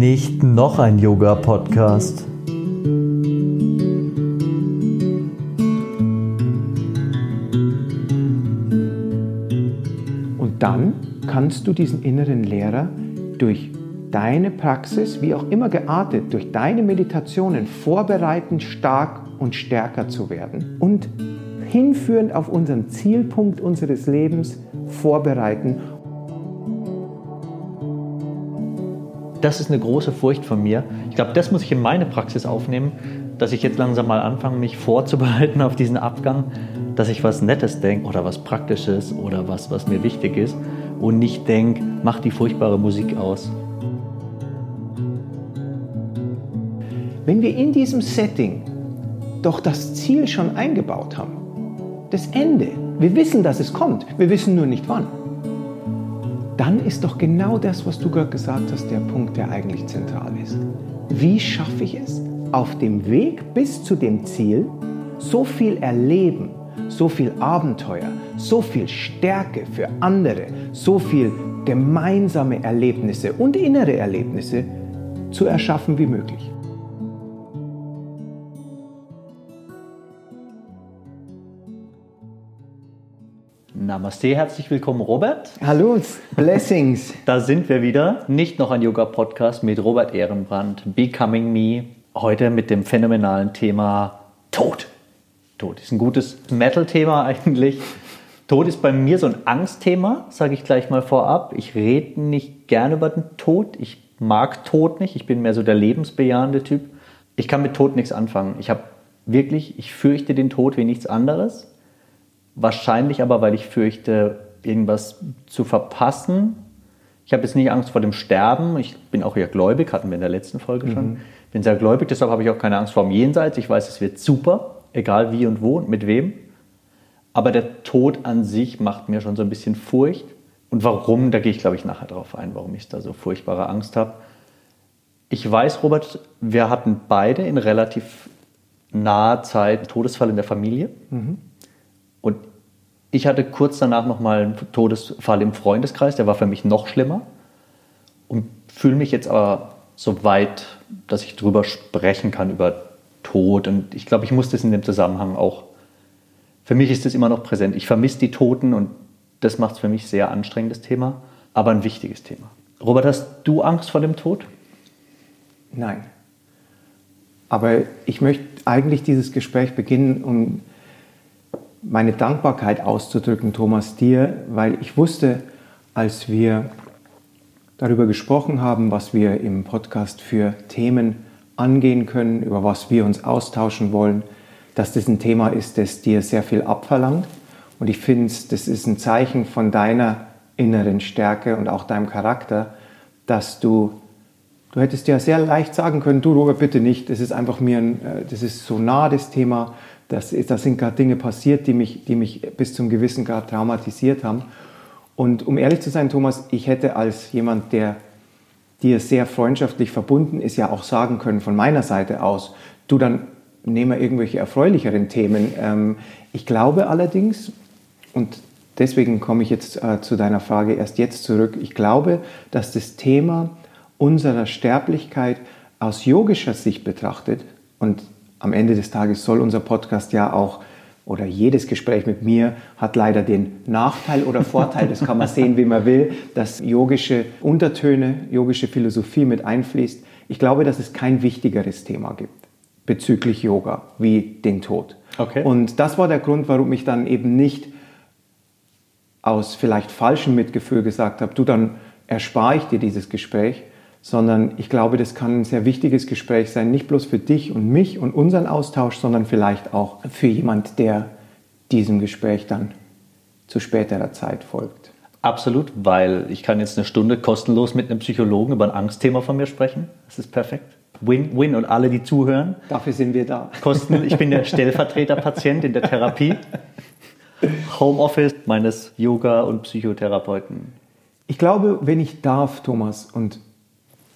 Nicht noch ein Yoga-Podcast. Und dann kannst du diesen inneren Lehrer durch deine Praxis, wie auch immer geartet, durch deine Meditationen vorbereiten, stark und stärker zu werden und hinführend auf unseren Zielpunkt unseres Lebens vorbereiten. Das ist eine große Furcht von mir. Ich glaube, das muss ich in meine Praxis aufnehmen, dass ich jetzt langsam mal anfange, mich vorzubereiten auf diesen Abgang, dass ich was Nettes denke oder was Praktisches oder was, was mir wichtig ist und nicht denke, mach die furchtbare Musik aus. Wenn wir in diesem Setting doch das Ziel schon eingebaut haben, das Ende, wir wissen, dass es kommt, wir wissen nur nicht wann, dann ist doch genau das, was du gerade gesagt hast, der Punkt, der eigentlich zentral ist. Wie schaffe ich es, auf dem Weg bis zu dem Ziel so viel erleben, so viel Abenteuer, so viel Stärke für andere, so viel gemeinsame Erlebnisse und innere Erlebnisse zu erschaffen wie möglich. Namaste, herzlich willkommen, Robert. Hallo, Blessings. Da sind wir wieder. Nicht noch ein Yoga-Podcast mit Robert Ehrenbrand, Becoming Me. Heute mit dem phänomenalen Thema Tod. Tod ist ein gutes Metal-Thema eigentlich. Tod ist bei mir so ein Angstthema, sage ich gleich mal vorab. Ich rede nicht gerne über den Tod. Ich mag Tod nicht. Ich bin mehr so der lebensbejahende Typ. Ich kann mit Tod nichts anfangen. Ich habe wirklich, ich fürchte den Tod wie nichts anderes. Wahrscheinlich aber, weil ich fürchte, irgendwas zu verpassen. Ich habe jetzt nicht Angst vor dem Sterben. Ich bin auch eher gläubig, hatten wir in der letzten Folge mhm. schon. Ich bin sehr gläubig, deshalb habe ich auch keine Angst vor dem Jenseits. Ich weiß, es wird super, egal wie und wo und mit wem. Aber der Tod an sich macht mir schon so ein bisschen Furcht. Und warum, da gehe ich, glaube ich, nachher drauf ein, warum ich da so furchtbare Angst habe. Ich weiß, Robert, wir hatten beide in relativ naher Zeit einen Todesfall in der Familie. Mhm. Und ich hatte kurz danach nochmal einen Todesfall im Freundeskreis, der war für mich noch schlimmer. Und fühle mich jetzt aber so weit, dass ich darüber sprechen kann, über Tod. Und ich glaube, ich muss das in dem Zusammenhang auch. Für mich ist das immer noch präsent. Ich vermisse die Toten und das macht es für mich sehr anstrengendes Thema, aber ein wichtiges Thema. Robert, hast du Angst vor dem Tod? Nein. Aber ich möchte eigentlich dieses Gespräch beginnen, um meine Dankbarkeit auszudrücken, Thomas, dir, weil ich wusste, als wir darüber gesprochen haben, was wir im Podcast für Themen angehen können, über was wir uns austauschen wollen, dass das ein Thema ist, das dir sehr viel abverlangt. Und ich finde, das ist ein Zeichen von deiner inneren Stärke und auch deinem Charakter, dass du, du hättest ja sehr leicht sagen können, du Robert, bitte nicht, das ist einfach mir, ein, äh, das ist so nah das Thema, das, das sind gerade Dinge passiert, die mich, die mich bis zum gewissen Grad traumatisiert haben. Und um ehrlich zu sein, Thomas, ich hätte als jemand, der dir sehr freundschaftlich verbunden ist, ja auch sagen können von meiner Seite aus, du dann nehmen wir irgendwelche erfreulicheren Themen. Ähm, ich glaube allerdings, und deswegen komme ich jetzt äh, zu deiner Frage erst jetzt zurück, ich glaube, dass das Thema unserer Sterblichkeit aus yogischer Sicht betrachtet, und am Ende des Tages soll unser Podcast ja auch oder jedes Gespräch mit mir hat leider den Nachteil oder Vorteil, das kann man sehen, wie man will, dass yogische Untertöne, yogische Philosophie mit einfließt. Ich glaube, dass es kein wichtigeres Thema gibt bezüglich Yoga wie den Tod. Okay. Und das war der Grund, warum ich dann eben nicht aus vielleicht falschem Mitgefühl gesagt habe, du dann erspare ich dir dieses Gespräch, sondern ich glaube, das kann ein sehr wichtiges Gespräch sein, nicht bloß für dich und mich und unseren Austausch, sondern vielleicht auch für jemand, der diesem Gespräch dann zu späterer Zeit folgt. Absolut, weil ich kann jetzt eine Stunde kostenlos mit einem Psychologen über ein Angstthema von mir sprechen. Das ist perfekt. Win-win und alle, die zuhören. Dafür sind wir da. Kosten, ich bin der Stellvertreterpatient in der Therapie. Homeoffice meines Yoga- und Psychotherapeuten. Ich glaube, wenn ich darf, Thomas, und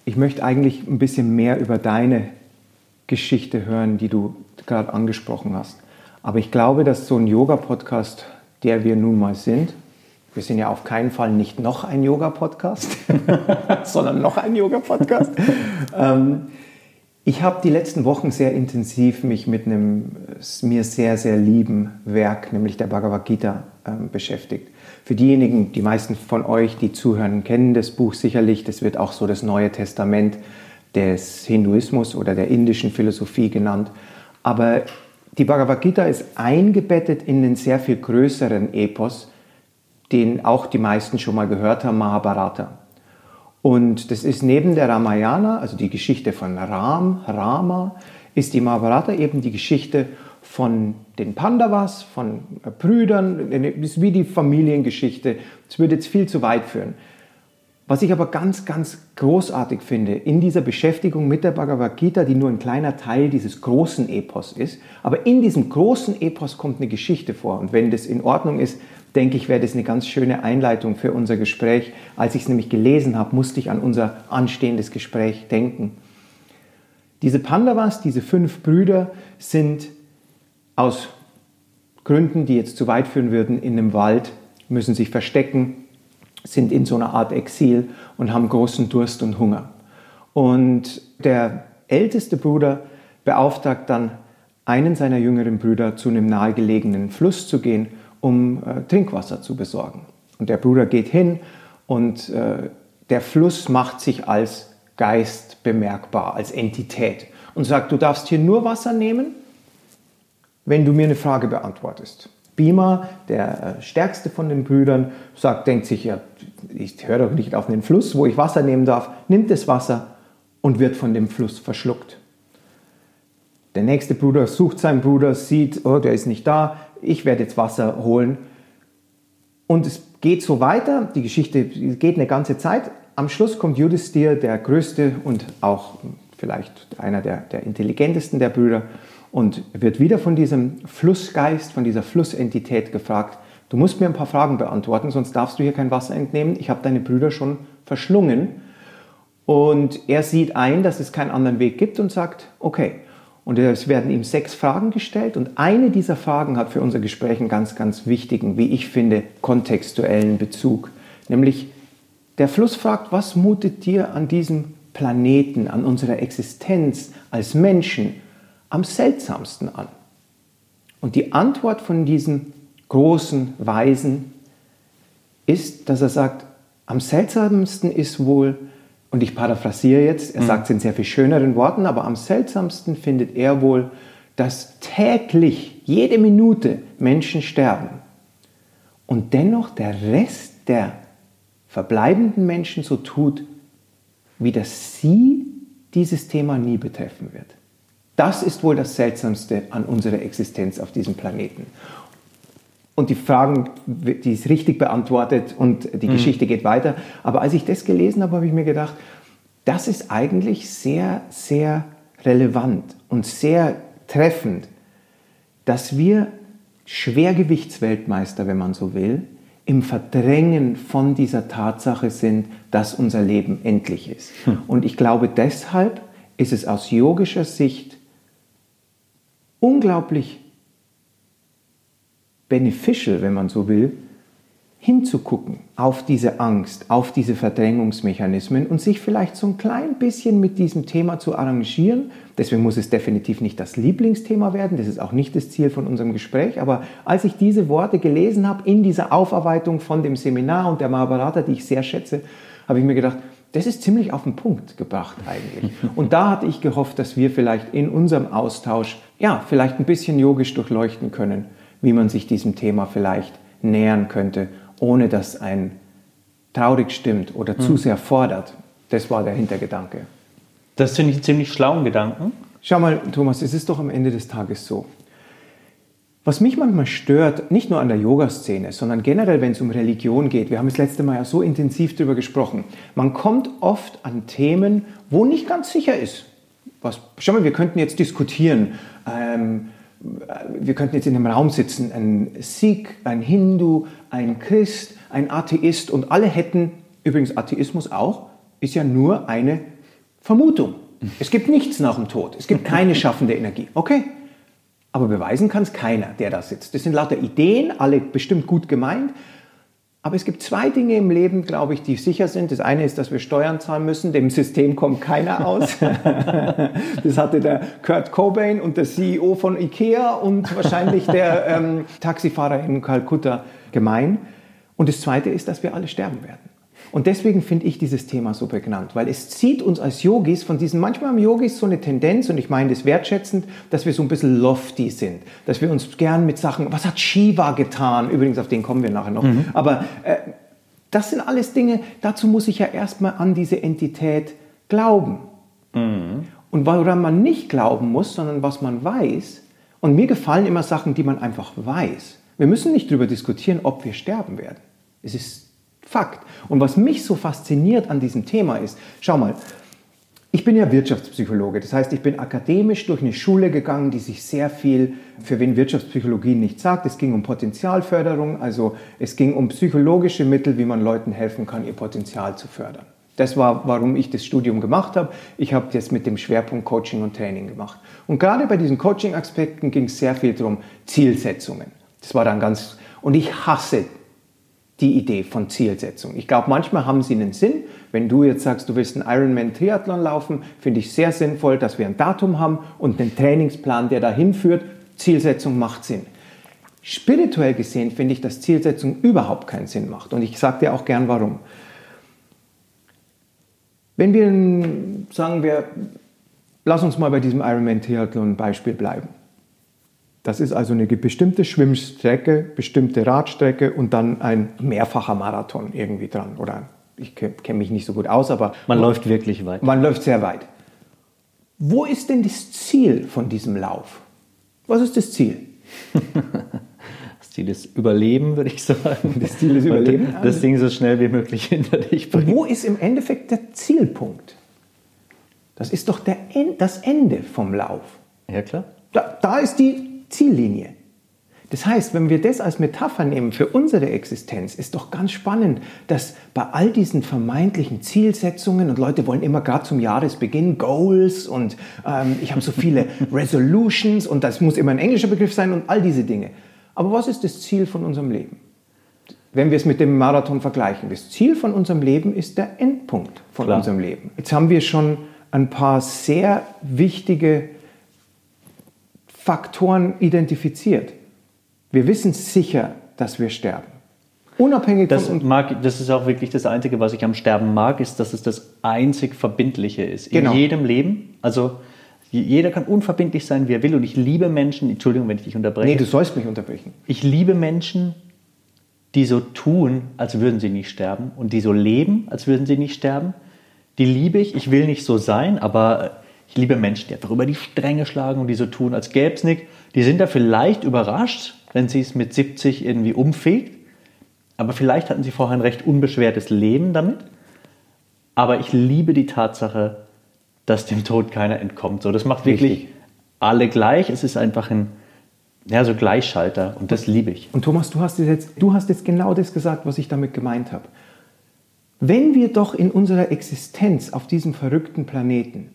ich möchte eigentlich ein bisschen mehr über deine Geschichte hören, die du gerade angesprochen hast. Aber ich glaube, dass so ein Yoga-Podcast, der wir nun mal sind, Wir sind ja auf keinen Fall nicht noch ein Yoga-Podcast, sondern noch ein Yoga-Podcast. ähm, ich habe die letzten Wochen sehr intensiv mich mit einem mir sehr, sehr lieben Werk, nämlich der Bhagavad Gita, äh, beschäftigt. Für diejenigen, die meisten von euch, die zuhören, kennen das Buch sicherlich. Das wird auch so das Neue Testament des Hinduismus oder der indischen Philosophie genannt. Aber die Bhagavad Gita ist eingebettet in den sehr viel größeren Epos, den auch die meisten schon mal gehört haben, Mahabharata. Und das ist neben der Ramayana, also die Geschichte von Ram, Rama, ist die Mahabharata eben die Geschichte von den Pandavas, von Brüdern, ist wie die Familiengeschichte. Das würde jetzt viel zu weit führen. Was ich aber ganz, ganz großartig finde in dieser Beschäftigung mit der Bhagavad Gita, die nur ein kleiner Teil dieses großen Epos ist, aber in diesem großen Epos kommt eine Geschichte vor. Und wenn das in Ordnung ist, denke ich, wäre das eine ganz schöne Einleitung für unser Gespräch. Als ich es nämlich gelesen habe, musste ich an unser anstehendes Gespräch denken. Diese Pandavas, diese fünf Brüder, sind aus Gründen, die jetzt zu weit führen würden, in einem Wald, müssen sich verstecken, sind in so einer Art Exil und haben großen Durst und Hunger. Und der älteste Bruder beauftragt dann einen seiner jüngeren Brüder zu einem nahegelegenen Fluss zu gehen um äh, Trinkwasser zu besorgen. Und der Bruder geht hin und äh, der Fluss macht sich als Geist bemerkbar, als Entität und sagt, du darfst hier nur Wasser nehmen, wenn du mir eine Frage beantwortest. Bima, der äh, stärkste von den Brüdern, sagt, denkt sich, ja, ich höre doch nicht auf den Fluss, wo ich Wasser nehmen darf, nimmt das Wasser und wird von dem Fluss verschluckt. Der nächste Bruder sucht seinen Bruder, sieht, oh, der ist nicht da, ich werde jetzt Wasser holen. Und es geht so weiter, die Geschichte geht eine ganze Zeit. Am Schluss kommt Judistir, der größte und auch vielleicht einer der, der intelligentesten der Brüder, und wird wieder von diesem Flussgeist, von dieser Flussentität gefragt, du musst mir ein paar Fragen beantworten, sonst darfst du hier kein Wasser entnehmen. Ich habe deine Brüder schon verschlungen. Und er sieht ein, dass es keinen anderen Weg gibt und sagt, okay, und es werden ihm sechs Fragen gestellt und eine dieser Fragen hat für unser Gespräch einen ganz, ganz wichtigen, wie ich finde, kontextuellen Bezug. Nämlich der Fluss fragt, was mutet dir an diesem Planeten, an unserer Existenz als Menschen am seltsamsten an? Und die Antwort von diesem großen Weisen ist, dass er sagt, am seltsamsten ist wohl, und ich paraphrasiere jetzt, er mhm. sagt es in sehr viel schöneren Worten, aber am seltsamsten findet er wohl, dass täglich, jede Minute Menschen sterben und dennoch der Rest der verbleibenden Menschen so tut, wie dass sie dieses Thema nie betreffen wird. Das ist wohl das Seltsamste an unserer Existenz auf diesem Planeten. Und die Fragen, die ist richtig beantwortet und die mhm. Geschichte geht weiter. Aber als ich das gelesen habe, habe ich mir gedacht, das ist eigentlich sehr, sehr relevant und sehr treffend, dass wir Schwergewichtsweltmeister, wenn man so will, im Verdrängen von dieser Tatsache sind, dass unser Leben endlich ist. Hm. Und ich glaube, deshalb ist es aus yogischer Sicht unglaublich beneficial, wenn man so will, hinzugucken auf diese Angst, auf diese Verdrängungsmechanismen und sich vielleicht so ein klein bisschen mit diesem Thema zu arrangieren. Deswegen muss es definitiv nicht das Lieblingsthema werden, das ist auch nicht das Ziel von unserem Gespräch, aber als ich diese Worte gelesen habe in dieser Aufarbeitung von dem Seminar und der Mahabharata, die ich sehr schätze, habe ich mir gedacht, das ist ziemlich auf den Punkt gebracht eigentlich. Und da hatte ich gehofft, dass wir vielleicht in unserem Austausch, ja, vielleicht ein bisschen yogisch durchleuchten können, wie man sich diesem Thema vielleicht nähern könnte, ohne dass ein traurig stimmt oder zu hm. sehr fordert. Das war der Hintergedanke. Das finde ich einen ziemlich schlauen Gedanken. Schau mal, Thomas, es ist doch am Ende des Tages so. Was mich manchmal stört, nicht nur an der Yoga-Szene, sondern generell, wenn es um Religion geht, wir haben das letzte Mal ja so intensiv darüber gesprochen, man kommt oft an Themen, wo nicht ganz sicher ist. Was, schau mal, wir könnten jetzt diskutieren, ähm, wir könnten jetzt in einem Raum sitzen, ein Sikh, ein Hindu, ein Christ, ein Atheist und alle hätten, übrigens Atheismus auch, ist ja nur eine Vermutung. Es gibt nichts nach dem Tod. Es gibt keine schaffende Energie. Okay. Aber beweisen kann es keiner, der da sitzt. Das sind lauter Ideen, alle bestimmt gut gemeint. Aber es gibt zwei Dinge im Leben, glaube ich, die sicher sind. Das eine ist, dass wir Steuern zahlen müssen. Dem System kommt keiner aus. das hatte der Kurt Cobain und der CEO von Ikea und wahrscheinlich der ähm, Taxifahrer in Kalkutta gemein. Und das zweite ist, dass wir alle sterben werden. Und deswegen finde ich dieses Thema so prägnant, weil es zieht uns als Yogis von diesen, manchmal haben Yogis so eine Tendenz, und ich meine das wertschätzend, dass wir so ein bisschen lofty sind, dass wir uns gern mit Sachen, was hat Shiva getan? Übrigens, auf den kommen wir nachher noch. Mhm. Aber äh, das sind alles Dinge, dazu muss ich ja erstmal an diese Entität glauben. Mhm. Und woran man nicht glauben muss, sondern was man weiß. Und mir gefallen immer Sachen, die man einfach weiß. Wir müssen nicht darüber diskutieren, ob wir sterben werden. Es ist Fakt. Und was mich so fasziniert an diesem Thema ist, schau mal, ich bin ja Wirtschaftspsychologe, das heißt, ich bin akademisch durch eine Schule gegangen, die sich sehr viel, für wen Wirtschaftspsychologie nicht sagt, es ging um Potenzialförderung, also es ging um psychologische Mittel, wie man Leuten helfen kann, ihr Potenzial zu fördern. Das war, warum ich das Studium gemacht habe. Ich habe das mit dem Schwerpunkt Coaching und Training gemacht. Und gerade bei diesen Coaching-Aspekten ging es sehr viel darum, Zielsetzungen. Das war dann ganz, und ich hasse die Idee von Zielsetzung. Ich glaube, manchmal haben sie einen Sinn. Wenn du jetzt sagst, du willst einen Ironman-Triathlon laufen, finde ich sehr sinnvoll, dass wir ein Datum haben und einen Trainingsplan, der dahin führt. Zielsetzung macht Sinn. Spirituell gesehen finde ich, dass Zielsetzung überhaupt keinen Sinn macht. Und ich sage dir auch gern warum. Wenn wir, sagen wir, lass uns mal bei diesem Ironman-Triathlon-Beispiel bleiben. Das ist also eine bestimmte Schwimmstrecke, bestimmte Radstrecke und dann ein mehrfacher Marathon irgendwie dran. Oder ich kenne mich nicht so gut aus, aber. Man läuft wirklich weit. Man läuft sehr weit. Wo ist denn das Ziel von diesem Lauf? Was ist das Ziel? das Ziel ist Überleben, würde ich sagen. Das Ziel ist Überleben. Das Ding so schnell wie möglich hinter dich bringen. Wo ist im Endeffekt der Zielpunkt? Das ist doch der, das Ende vom Lauf. Ja, klar. Da, da ist die Ziellinie. Das heißt, wenn wir das als Metapher nehmen für unsere Existenz, ist doch ganz spannend, dass bei all diesen vermeintlichen Zielsetzungen und Leute wollen immer gerade zum Jahresbeginn Goals und ähm, ich habe so viele Resolutions und das muss immer ein englischer Begriff sein und all diese Dinge. Aber was ist das Ziel von unserem Leben? Wenn wir es mit dem Marathon vergleichen, das Ziel von unserem Leben ist der Endpunkt von Klar. unserem Leben. Jetzt haben wir schon ein paar sehr wichtige Faktoren identifiziert. Wir wissen sicher, dass wir sterben. Unabhängig das von mag, Das ist auch wirklich das Einzige, was ich am Sterben mag, ist, dass es das einzig Verbindliche ist. In genau. jedem Leben. Also jeder kann unverbindlich sein, wie er will. Und ich liebe Menschen, Entschuldigung, wenn ich dich unterbreche. Nee, du sollst mich unterbrechen. Ich liebe Menschen, die so tun, als würden sie nicht sterben. Und die so leben, als würden sie nicht sterben. Die liebe ich. Ich will nicht so sein, aber ich liebe Menschen, die einfach über die Stränge schlagen und die so tun, als gäbe es nichts. Die sind da vielleicht überrascht, wenn sie es mit 70 irgendwie umfegt. Aber vielleicht hatten sie vorher ein recht unbeschwertes Leben damit. Aber ich liebe die Tatsache, dass dem Tod keiner entkommt. So, das macht wirklich Richtig. alle gleich. Es ist einfach ein ja, so Gleichschalter und das liebe ich. Und Thomas, du hast, jetzt, du hast jetzt genau das gesagt, was ich damit gemeint habe. Wenn wir doch in unserer Existenz auf diesem verrückten Planeten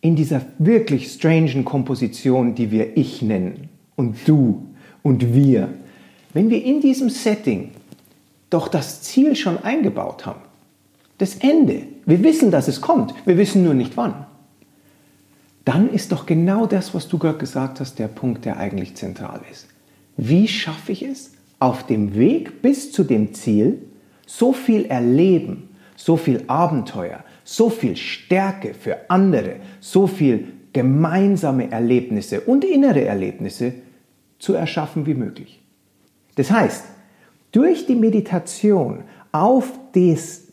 in dieser wirklich strangen Komposition, die wir ich nennen und du und wir, wenn wir in diesem Setting doch das Ziel schon eingebaut haben, das Ende, wir wissen, dass es kommt, wir wissen nur nicht wann, dann ist doch genau das, was du gerade gesagt hast, der Punkt, der eigentlich zentral ist. Wie schaffe ich es, auf dem Weg bis zu dem Ziel so viel Erleben, so viel Abenteuer, so viel Stärke für andere, so viel gemeinsame Erlebnisse und innere Erlebnisse zu erschaffen wie möglich. Das heißt, durch die Meditation auf des,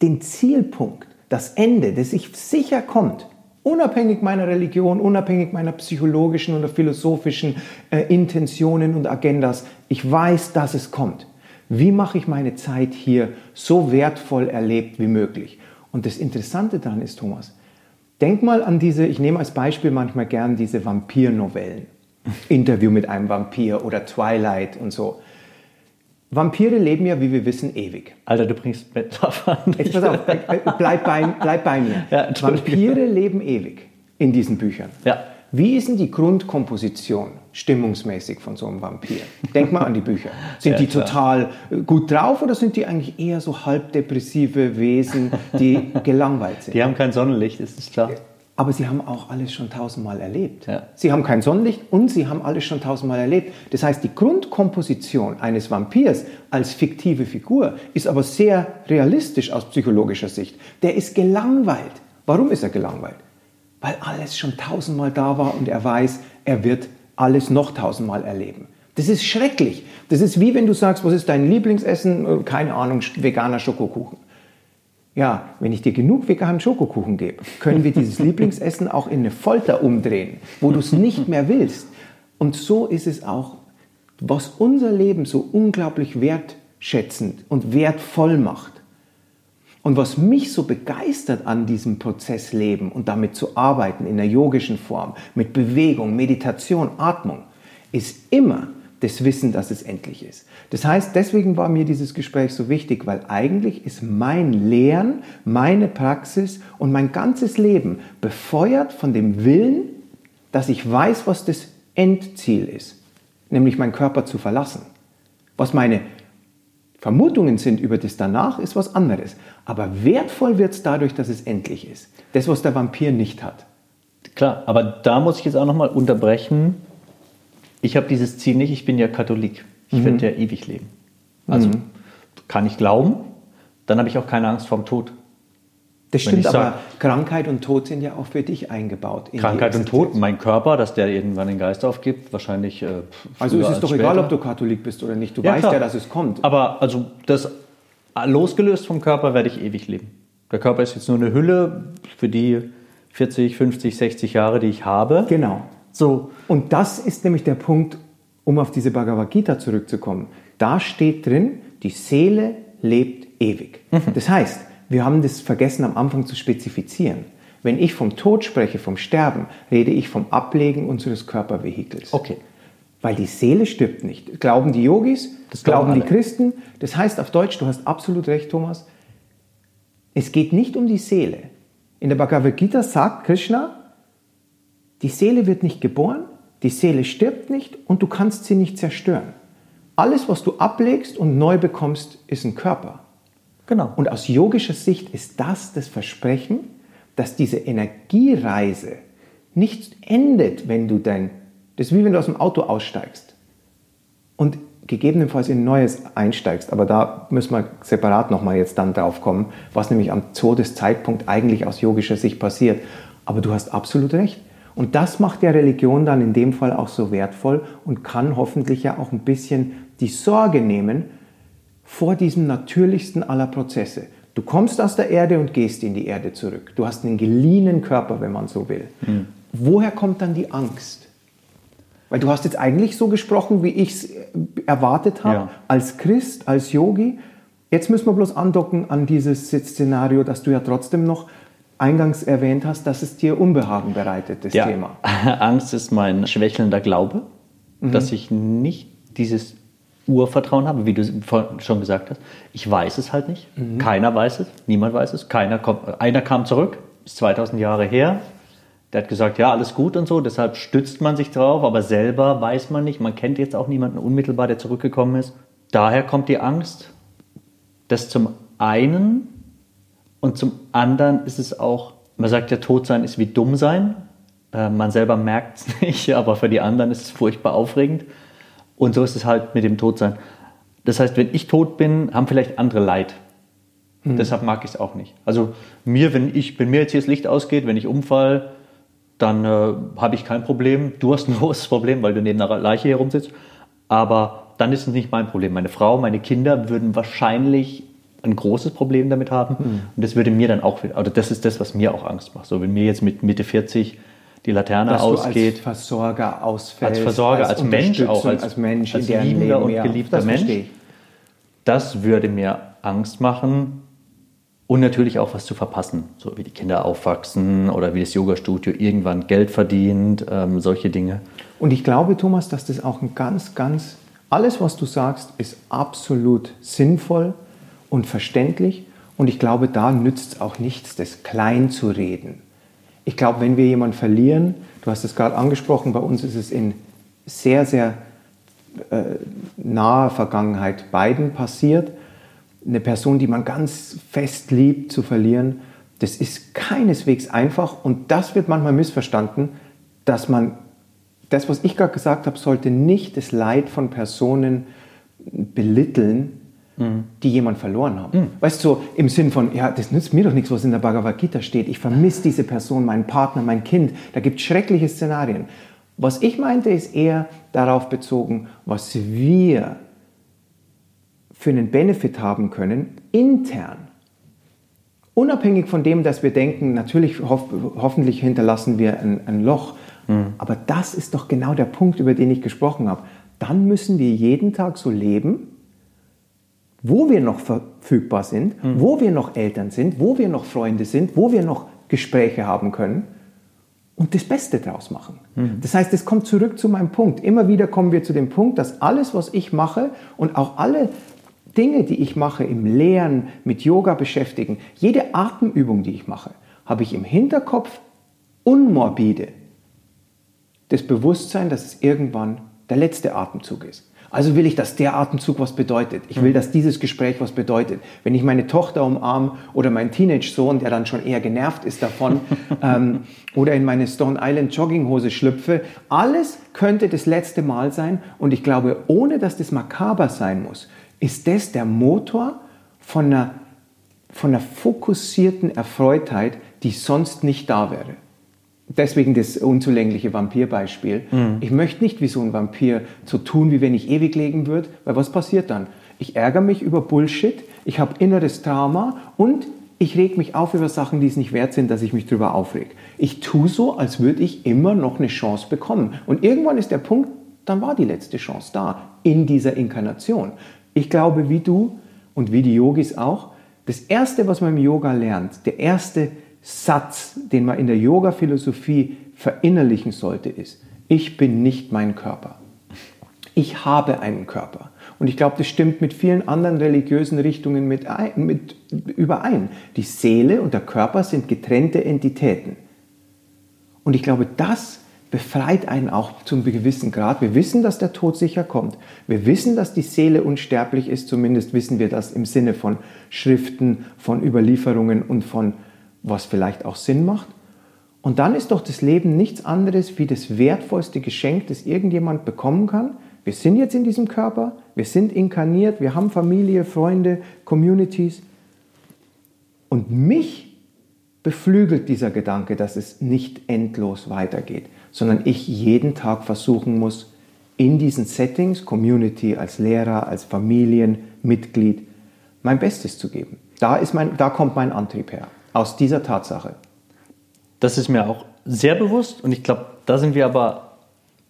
den Zielpunkt, das Ende, das sich sicher kommt, unabhängig meiner Religion, unabhängig meiner psychologischen oder philosophischen äh, Intentionen und Agendas, ich weiß, dass es kommt. Wie mache ich meine Zeit hier so wertvoll erlebt wie möglich? Und das Interessante daran ist, Thomas, denk mal an diese, ich nehme als Beispiel manchmal gern diese Vampirnovellen. Interview mit einem Vampir oder Twilight und so. Vampire leben ja, wie wir wissen, ewig. Alter, du bringst Metaphern. Jetzt pass auf, bleib bei, bleib bei mir. Ja, Vampire leben ewig in diesen Büchern. Ja. Wie ist denn die Grundkomposition stimmungsmäßig von so einem Vampir? Denk mal an die Bücher. Sind ja, die klar. total äh, gut drauf oder sind die eigentlich eher so halbdepressive Wesen, die gelangweilt sind? Die haben kein Sonnenlicht, ist das klar. Aber sie haben auch alles schon tausendmal erlebt. Ja. Sie haben kein Sonnenlicht und sie haben alles schon tausendmal erlebt. Das heißt, die Grundkomposition eines Vampirs als fiktive Figur ist aber sehr realistisch aus psychologischer Sicht. Der ist gelangweilt. Warum ist er gelangweilt? Weil alles schon tausendmal da war und er weiß, er wird alles noch tausendmal erleben. Das ist schrecklich. Das ist wie wenn du sagst, was ist dein Lieblingsessen? Keine Ahnung, veganer Schokokuchen ja, wenn ich dir genug veganen Schokokuchen gebe, können wir dieses Lieblingsessen auch in eine Folter umdrehen, wo du es nicht mehr willst. Und so ist es auch, was unser Leben so unglaublich wertschätzend und wertvoll macht. Und was mich so begeistert an diesem Prozess Leben und damit zu arbeiten in der yogischen Form, mit Bewegung, Meditation, Atmung, ist immer das Wissen, dass es endlich ist. Das heißt, deswegen war mir dieses Gespräch so wichtig, weil eigentlich ist mein Lehren, meine Praxis und mein ganzes Leben befeuert von dem Willen, dass ich weiß, was das Endziel ist, nämlich meinen Körper zu verlassen. Was meine Vermutungen sind über das danach, ist was anderes. Aber wertvoll wird es dadurch, dass es endlich ist. Das, was der Vampir nicht hat. Klar, aber da muss ich jetzt auch nochmal unterbrechen ich habe dieses Ziel nicht, ich bin ja Katholik. Ich mhm. werde ja ewig leben. Also mhm. kann ich glauben, dann habe ich auch keine Angst vorm Tod. Das stimmt, aber sag, Krankheit und Tod sind ja auch für dich eingebaut. Krankheit und Tod, mein Körper, dass der irgendwann den Geist aufgibt, wahrscheinlich. Äh, also ist es doch später. egal, ob du Katholik bist oder nicht. Du ja, weißt klar. ja, dass es kommt. Aber also das losgelöst vom Körper werde ich ewig leben. Der Körper ist jetzt nur eine Hülle für die 40, 50, 60 Jahre, die ich habe. Genau. So. Und das ist nämlich der Punkt, um auf diese Bhagavad Gita zurückzukommen. Da steht drin, die Seele lebt ewig. Mhm. Das heißt, wir haben das vergessen am Anfang zu spezifizieren. Wenn ich vom Tod spreche, vom Sterben, rede ich vom Ablegen unseres Körpervehikels. Okay. Weil die Seele stirbt nicht. Glauben die Yogis, das glauben, glauben die Christen. Das heißt auf Deutsch, du hast absolut recht, Thomas, es geht nicht um die Seele. In der Bhagavad Gita sagt Krishna, die Seele wird nicht geboren, die Seele stirbt nicht und du kannst sie nicht zerstören. Alles, was du ablegst und neu bekommst, ist ein Körper. Genau. Und aus yogischer Sicht ist das das Versprechen, dass diese Energiereise nicht endet, wenn du dein, das ist wie wenn du aus dem Auto aussteigst und gegebenenfalls in neues einsteigst. Aber da müssen wir separat nochmal jetzt dann drauf kommen, was nämlich am Todeszeitpunkt eigentlich aus yogischer Sicht passiert. Aber du hast absolut recht. Und das macht ja Religion dann in dem Fall auch so wertvoll und kann hoffentlich ja auch ein bisschen die Sorge nehmen vor diesem natürlichsten aller Prozesse. Du kommst aus der Erde und gehst in die Erde zurück. Du hast einen geliehenen Körper, wenn man so will. Mhm. Woher kommt dann die Angst? Weil du hast jetzt eigentlich so gesprochen, wie ich es erwartet habe, ja. als Christ, als Yogi. Jetzt müssen wir bloß andocken an dieses Szenario, dass du ja trotzdem noch eingangs erwähnt hast, dass es dir Unbehagen bereitet, das ja. Thema. Angst ist mein schwächelnder Glaube, mhm. dass ich nicht dieses Urvertrauen habe, wie du schon gesagt hast. Ich weiß es halt nicht. Mhm. Keiner weiß es. Niemand weiß es. Keiner kommt, einer kam zurück, ist 2000 Jahre her. Der hat gesagt, ja, alles gut und so. Deshalb stützt man sich drauf, aber selber weiß man nicht. Man kennt jetzt auch niemanden unmittelbar, der zurückgekommen ist. Daher kommt die Angst, dass zum einen und zum anderen ist es auch, man sagt ja, tot sein ist wie dumm sein. Äh, man selber merkt es nicht, aber für die anderen ist es furchtbar aufregend. Und so ist es halt mit dem Todsein. Das heißt, wenn ich tot bin, haben vielleicht andere Leid. Mhm. Deshalb mag ich es auch nicht. Also mir, wenn ich, wenn mir jetzt hier das Licht ausgeht, wenn ich umfall, dann äh, habe ich kein Problem. Du hast ein großes Problem, weil du neben einer Leiche herumsitzt. Aber dann ist es nicht mein Problem. Meine Frau, meine Kinder würden wahrscheinlich ein großes Problem damit haben. Mhm. Und das würde mir dann auch, also das ist das, was mir auch Angst macht. So, wenn mir jetzt mit Mitte 40 die Laterne Dass ausgeht. als Versorger ausfällt. Als Versorger, als, als Mensch auch, als, als Mensch, als liebender und geliebter Mensch. Das würde mir Angst machen und natürlich auch was zu verpassen, so wie die Kinder aufwachsen oder wie das Yoga-Studio irgendwann Geld verdient, ähm, solche Dinge. Und ich glaube, Thomas, dass das auch ein ganz, ganz, alles, was du sagst, ist absolut sinnvoll und verständlich. Und ich glaube, da nützt es auch nichts, das klein zu reden. Ich glaube, wenn wir jemanden verlieren, du hast es gerade angesprochen, bei uns ist es in sehr, sehr äh, naher Vergangenheit beiden passiert. Eine Person, die man ganz fest liebt, zu verlieren, das ist keineswegs einfach und das wird manchmal missverstanden, dass man, das, was ich gerade gesagt habe, sollte nicht das Leid von Personen belitteln, mhm. die jemand verloren haben. Mhm. Weißt du, so im Sinn von, ja, das nützt mir doch nichts, was in der Bhagavad Gita steht. Ich vermisse diese Person, meinen Partner, mein Kind. Da gibt es schreckliche Szenarien. Was ich meinte, ist eher darauf bezogen, was wir für einen Benefit haben können, intern. Unabhängig von dem, dass wir denken, natürlich hof hoffentlich hinterlassen wir ein, ein Loch, mhm. aber das ist doch genau der Punkt, über den ich gesprochen habe. Dann müssen wir jeden Tag so leben, wo wir noch verfügbar sind, mhm. wo wir noch Eltern sind, wo wir noch Freunde sind, wo wir noch Gespräche haben können und das Beste draus machen. Mhm. Das heißt, es kommt zurück zu meinem Punkt. Immer wieder kommen wir zu dem Punkt, dass alles, was ich mache und auch alle Dinge, die ich mache, im Lehren, mit Yoga beschäftigen, jede Atemübung, die ich mache, habe ich im Hinterkopf unmorbide das Bewusstsein, dass es irgendwann der letzte Atemzug ist. Also will ich, dass der Atemzug was bedeutet. Ich will, mhm. dass dieses Gespräch was bedeutet. Wenn ich meine Tochter umarme oder meinen Teenage-Sohn, der dann schon eher genervt ist davon, ähm, oder in meine Stone Island Jogginghose schlüpfe, alles könnte das letzte Mal sein. Und ich glaube, ohne dass das makaber sein muss, ist das der Motor von einer, von einer fokussierten Erfreutheit, die sonst nicht da wäre deswegen das unzulängliche Vampirbeispiel. Mhm. Ich möchte nicht wie so ein Vampir so tun, wie wenn ich ewig leben würde, weil was passiert dann? Ich ärgere mich über Bullshit, ich habe inneres Trauma und ich reg mich auf über Sachen, die es nicht wert sind, dass ich mich darüber aufreg. Ich tue so, als würde ich immer noch eine Chance bekommen. Und irgendwann ist der Punkt, dann war die letzte Chance da, in dieser Inkarnation. Ich glaube, wie du und wie die Yogis auch, das Erste, was man im Yoga lernt, der erste Satz, den man in der Yoga-Philosophie verinnerlichen sollte, ist, ich bin nicht mein Körper. Ich habe einen Körper. Und ich glaube, das stimmt mit vielen anderen religiösen Richtungen mit, ein, mit überein. Die Seele und der Körper sind getrennte Entitäten. Und ich glaube, das befreit einen auch zum gewissen Grad. Wir wissen, dass der Tod sicher kommt. Wir wissen, dass die Seele unsterblich ist. Zumindest wissen wir das im Sinne von Schriften, von Überlieferungen und von was vielleicht auch Sinn macht. Und dann ist doch das Leben nichts anderes wie das wertvollste Geschenk, das irgendjemand bekommen kann. Wir sind jetzt in diesem Körper, wir sind inkarniert, wir haben Familie, Freunde, Communities. Und mich beflügelt dieser Gedanke, dass es nicht endlos weitergeht, sondern ich jeden Tag versuchen muss, in diesen Settings, Community, als Lehrer, als Familienmitglied, mein Bestes zu geben. Da, ist mein, da kommt mein Antrieb her aus dieser Tatsache. Das ist mir auch sehr bewusst und ich glaube, da sind wir aber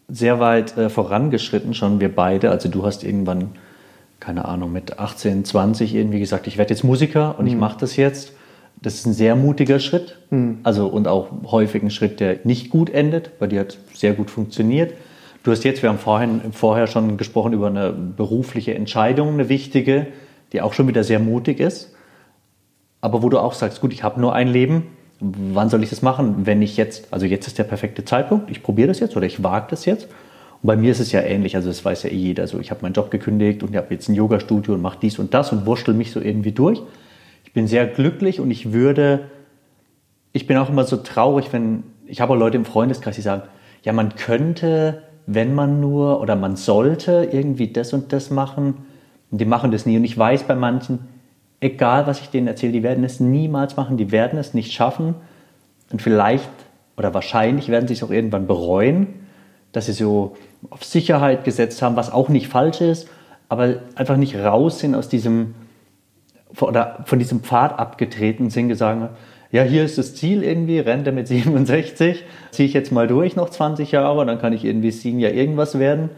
sehr weit äh, vorangeschritten, schon wir beide. Also du hast irgendwann, keine Ahnung, mit 18, 20 irgendwie gesagt, ich werde jetzt Musiker und mhm. ich mache das jetzt. Das ist ein sehr mutiger Schritt, mhm. also und auch häufig ein Schritt, der nicht gut endet, weil die hat sehr gut funktioniert. Du hast jetzt, wir haben vorhin, vorher schon gesprochen über eine berufliche Entscheidung, eine wichtige, die auch schon wieder sehr mutig ist aber wo du auch sagst, gut, ich habe nur ein Leben, wann soll ich das machen, wenn ich jetzt, also jetzt ist der perfekte Zeitpunkt, ich probiere das jetzt oder ich wage das jetzt. Und bei mir ist es ja ähnlich, also das weiß ja eh jeder. Also ich habe meinen Job gekündigt und ich habe jetzt ein Yoga-Studio und mache dies und das und wurschtel mich so irgendwie durch. Ich bin sehr glücklich und ich würde, ich bin auch immer so traurig, wenn, ich habe auch Leute im Freundeskreis, die sagen, ja, man könnte, wenn man nur oder man sollte irgendwie das und das machen und die machen das nie. Und ich weiß bei manchen, egal was ich denen erzähle, die werden es niemals machen, die werden es nicht schaffen. Und vielleicht oder wahrscheinlich werden sie es auch irgendwann bereuen, dass sie so auf Sicherheit gesetzt haben, was auch nicht falsch ist, aber einfach nicht raus sind aus diesem oder von diesem Pfad abgetreten sind, gesagt, ja, hier ist das Ziel irgendwie, Rente mit 67, ziehe ich jetzt mal durch noch 20 Jahre, dann kann ich irgendwie Senior irgendwas werden.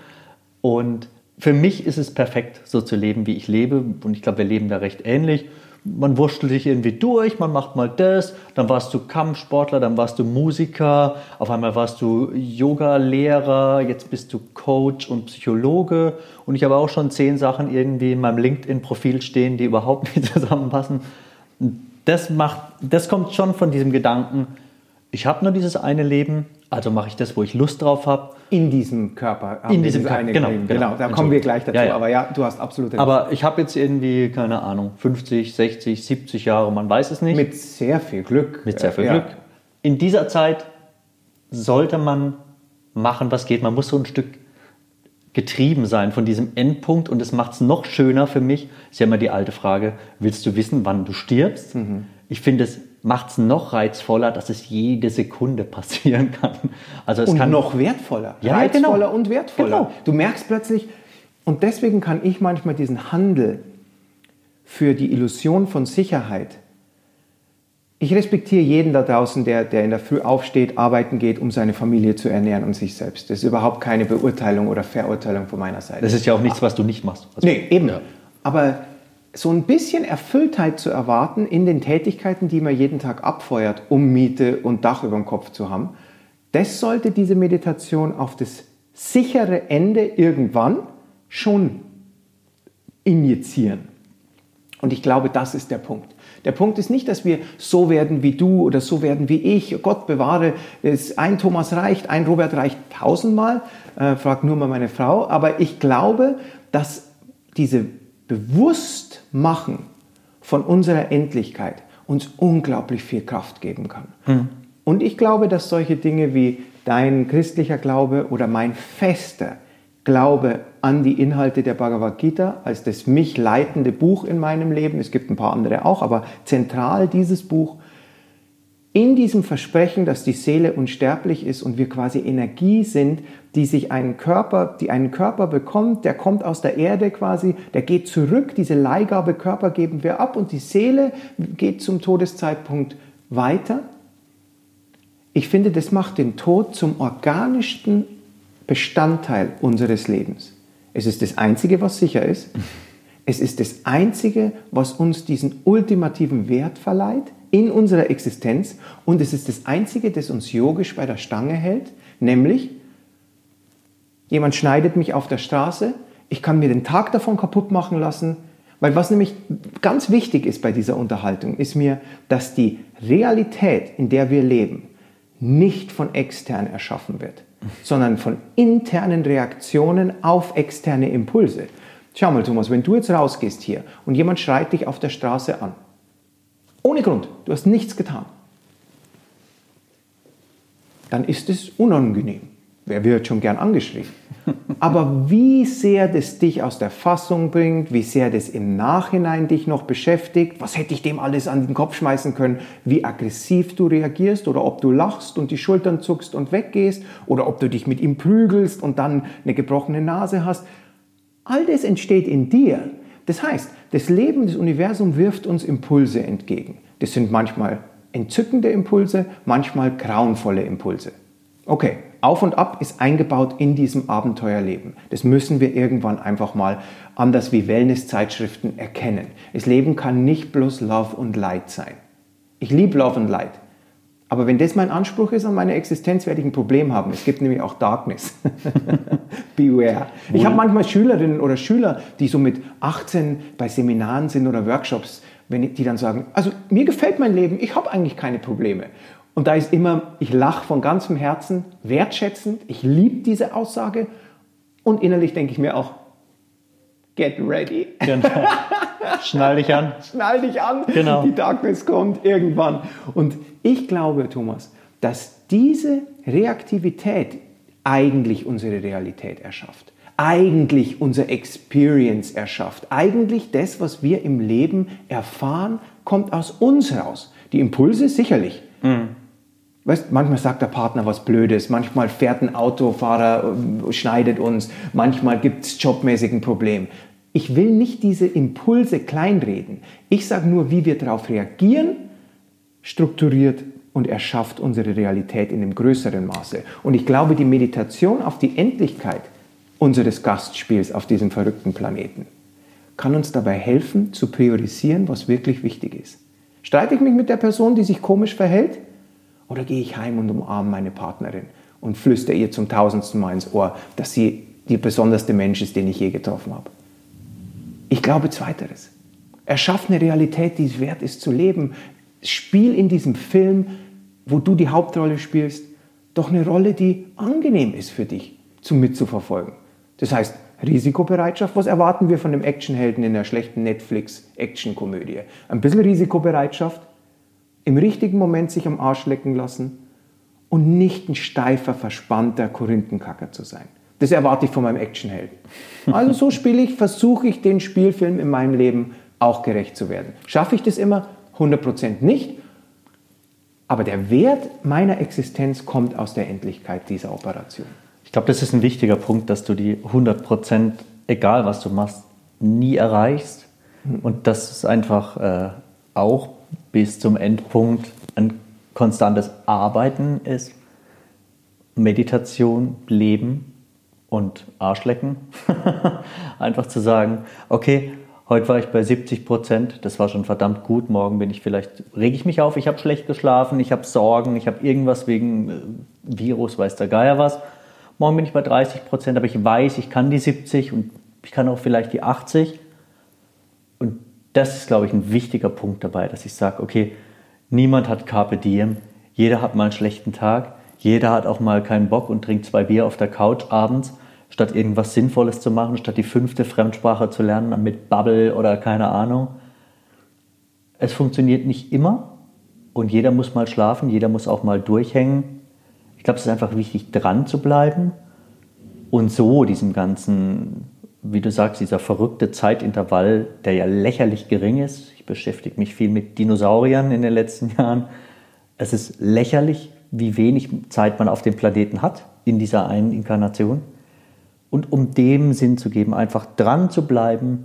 Und für mich ist es perfekt, so zu leben, wie ich lebe. Und ich glaube, wir leben da recht ähnlich. Man wurschtelt sich irgendwie durch, man macht mal das, dann warst du Kampfsportler, dann warst du Musiker, auf einmal warst du Yoga-Lehrer, jetzt bist du Coach und Psychologe. Und ich habe auch schon zehn Sachen irgendwie in meinem LinkedIn-Profil stehen, die überhaupt nicht zusammenpassen. Das, macht, das kommt schon von diesem Gedanken, ich habe nur dieses eine Leben, also mache ich das, wo ich Lust drauf habe. In diesem Körper. In diesem Körper, genau, genau. genau. Da kommen wir gleich dazu. Ja, ja. Aber ja, du hast absolut recht. Aber ich habe jetzt irgendwie, keine Ahnung, 50, 60, 70 Jahre, man weiß es nicht. Mit sehr viel Glück. Mit sehr viel Ja. Glück. In dieser Zeit sollte man machen, was geht. Man muss so ein Stück getrieben sein von diesem Endpunkt und es macht es noch schöner für mich. Ist ja immer die alte Frage, willst du wissen, wann du stirbst? Mhm. Ich finde, es macht es noch reizvoller, dass es jede Sekunde passieren kann. Also es und kann noch wertvoller. Ja, ja, Reizvoller genau. und wertvoller. Genau. Du merkst plötzlich, und deswegen kann ich manchmal diesen Handel für die Illusion von Sicherheit. Ich respektiere jeden da draußen, der, der in der Früh aufsteht, arbeiten geht, um seine Familie zu ernähren und sich selbst. Das ist überhaupt keine Beurteilung oder Verurteilung von meiner Seite. das ist ja auch nichts, was du nicht machst. Also, Nee, eben. Ja. Aber so ein bisschen Erfülltheit zu erwarten in den Tätigkeiten, die man jeden Tag abfeuert, um Miete und Dach über dem Kopf zu haben, das sollte diese Meditation auf das sichere Ende irgendwann schon injizieren. Und ich glaube, das ist der Punkt. Der Punkt ist nicht, dass wir so werden wie du oder so werden wie ich. Gott bewahre, ein Thomas reicht, ein Robert reicht tausendmal. Äh, frag nur mal meine Frau. Aber ich glaube, dass diese Bewusstmachen von unserer Endlichkeit uns unglaublich viel Kraft geben kann. Und ich glaube, dass solche Dinge wie dein christlicher Glaube oder mein fester Glaube an die Inhalte der Bhagavad Gita als das mich leitende Buch in meinem Leben, es gibt ein paar andere auch, aber zentral dieses Buch, in diesem Versprechen, dass die Seele unsterblich ist und wir quasi Energie sind, die sich einen Körper, die einen Körper bekommt, der kommt aus der Erde quasi, der geht zurück, diese Leihgabe Körper geben wir ab und die Seele geht zum Todeszeitpunkt weiter. Ich finde, das macht den Tod zum organischsten Bestandteil unseres Lebens. Es ist das Einzige, was sicher ist. Es ist das Einzige, was uns diesen ultimativen Wert verleiht in unserer Existenz. Und es ist das Einzige, das uns yogisch bei der Stange hält, nämlich jemand schneidet mich auf der Straße, ich kann mir den Tag davon kaputt machen lassen, weil was nämlich ganz wichtig ist bei dieser Unterhaltung, ist mir, dass die Realität, in der wir leben, nicht von extern erschaffen wird, sondern von internen Reaktionen auf externe Impulse. Schau mal, Thomas, wenn du jetzt rausgehst hier und jemand schreit dich auf der Straße an, ohne Grund, du hast nichts getan, dann ist es unangenehm. Wer wird schon gern angeschrien? Aber wie sehr das dich aus der Fassung bringt, wie sehr das im Nachhinein dich noch beschäftigt, was hätte ich dem alles an den Kopf schmeißen können, wie aggressiv du reagierst oder ob du lachst und die Schultern zuckst und weggehst oder ob du dich mit ihm prügelst und dann eine gebrochene Nase hast. All das entsteht in dir. Das heißt, das Leben, das Universum wirft uns Impulse entgegen. Das sind manchmal entzückende Impulse, manchmal grauenvolle Impulse. Okay, auf und ab ist eingebaut in diesem Abenteuerleben. Das müssen wir irgendwann einfach mal anders wie Wellness-Zeitschriften erkennen. Das Leben kann nicht bloß Love und Light sein. Ich liebe Love und Light. Aber wenn das mein Anspruch ist an meine Existenz, werde ich ein Problem haben. Es gibt nämlich auch Darkness. Beware. Ich habe manchmal Schülerinnen oder Schüler, die so mit 18 bei Seminaren sind oder Workshops, wenn die dann sagen, also mir gefällt mein Leben, ich habe eigentlich keine Probleme. Und da ist immer, ich lache von ganzem Herzen, wertschätzend, ich liebe diese Aussage und innerlich denke ich mir auch, get ready, Genau. Schnall dich an. schnall dich an, Genau. die Darkness kommt irgendwann. Und ich glaube, Thomas, dass diese Reaktivität eigentlich unsere Realität erschafft. Eigentlich unser Experience erschafft. Eigentlich das, was wir im Leben erfahren, kommt aus uns raus. Die Impulse sicherlich. Weißt, manchmal sagt der Partner was Blödes, manchmal fährt ein Autofahrer, schneidet uns, manchmal gibt es jobmäßig ein Problem. Ich will nicht diese Impulse kleinreden. Ich sage nur, wie wir darauf reagieren, strukturiert und erschafft unsere Realität in einem größeren Maße. Und ich glaube, die Meditation auf die Endlichkeit unseres Gastspiels auf diesem verrückten Planeten kann uns dabei helfen, zu priorisieren, was wirklich wichtig ist. Streite ich mich mit der Person, die sich komisch verhält? Oder gehe ich heim und umarme meine Partnerin und flüstere ihr zum tausendsten Mal ins Ohr, dass sie die besonderste Mensch ist, den ich je getroffen habe? Ich glaube zweiteres. Erschaff eine Realität, die es wert ist zu leben. Spiel in diesem Film wo du die Hauptrolle spielst, doch eine Rolle, die angenehm ist für dich zum mitzuverfolgen. Das heißt, Risikobereitschaft, was erwarten wir von dem Actionhelden in der schlechten Netflix-Action-Komödie? Ein bisschen Risikobereitschaft, im richtigen Moment sich am Arsch lecken lassen und nicht ein steifer, verspannter Korinthenkacker zu sein. Das erwarte ich von meinem Actionhelden. Also so spiele ich, versuche ich den Spielfilm in meinem Leben auch gerecht zu werden. Schaffe ich das immer? 100% nicht. Aber der Wert meiner Existenz kommt aus der Endlichkeit dieser Operation. Ich glaube, das ist ein wichtiger Punkt, dass du die 100%, egal was du machst, nie erreichst. Und dass es einfach äh, auch bis zum Endpunkt ein konstantes Arbeiten ist. Meditation, Leben und Arschlecken. einfach zu sagen, okay, heute war ich bei 70 Prozent, das war schon verdammt gut, morgen bin ich vielleicht, rege ich mich auf, ich habe schlecht geschlafen, ich habe Sorgen, ich habe irgendwas wegen äh, Virus, weiß der Geier was morgen bin ich bei 30 Prozent, aber ich weiß, ich kann die 70 und ich kann auch vielleicht die 80. Und das ist, glaube ich, ein wichtiger Punkt dabei, dass ich sage, okay, niemand hat Carpe Diem, jeder hat mal einen schlechten Tag, jeder hat auch mal keinen Bock und trinkt zwei Bier auf der Couch abends, statt irgendwas Sinnvolles zu machen, statt die fünfte Fremdsprache zu lernen mit Bubble oder keine Ahnung. Es funktioniert nicht immer und jeder muss mal schlafen, jeder muss auch mal durchhängen ich glaube, es ist einfach wichtig, dran zu bleiben und so diesem ganzen, wie du sagst, dieser verrückte Zeitintervall, der ja lächerlich gering ist. Ich beschäftige mich viel mit Dinosauriern in den letzten Jahren. Es ist lächerlich, wie wenig Zeit man auf dem Planeten hat in dieser einen Inkarnation. Und um dem Sinn zu geben, einfach dran zu bleiben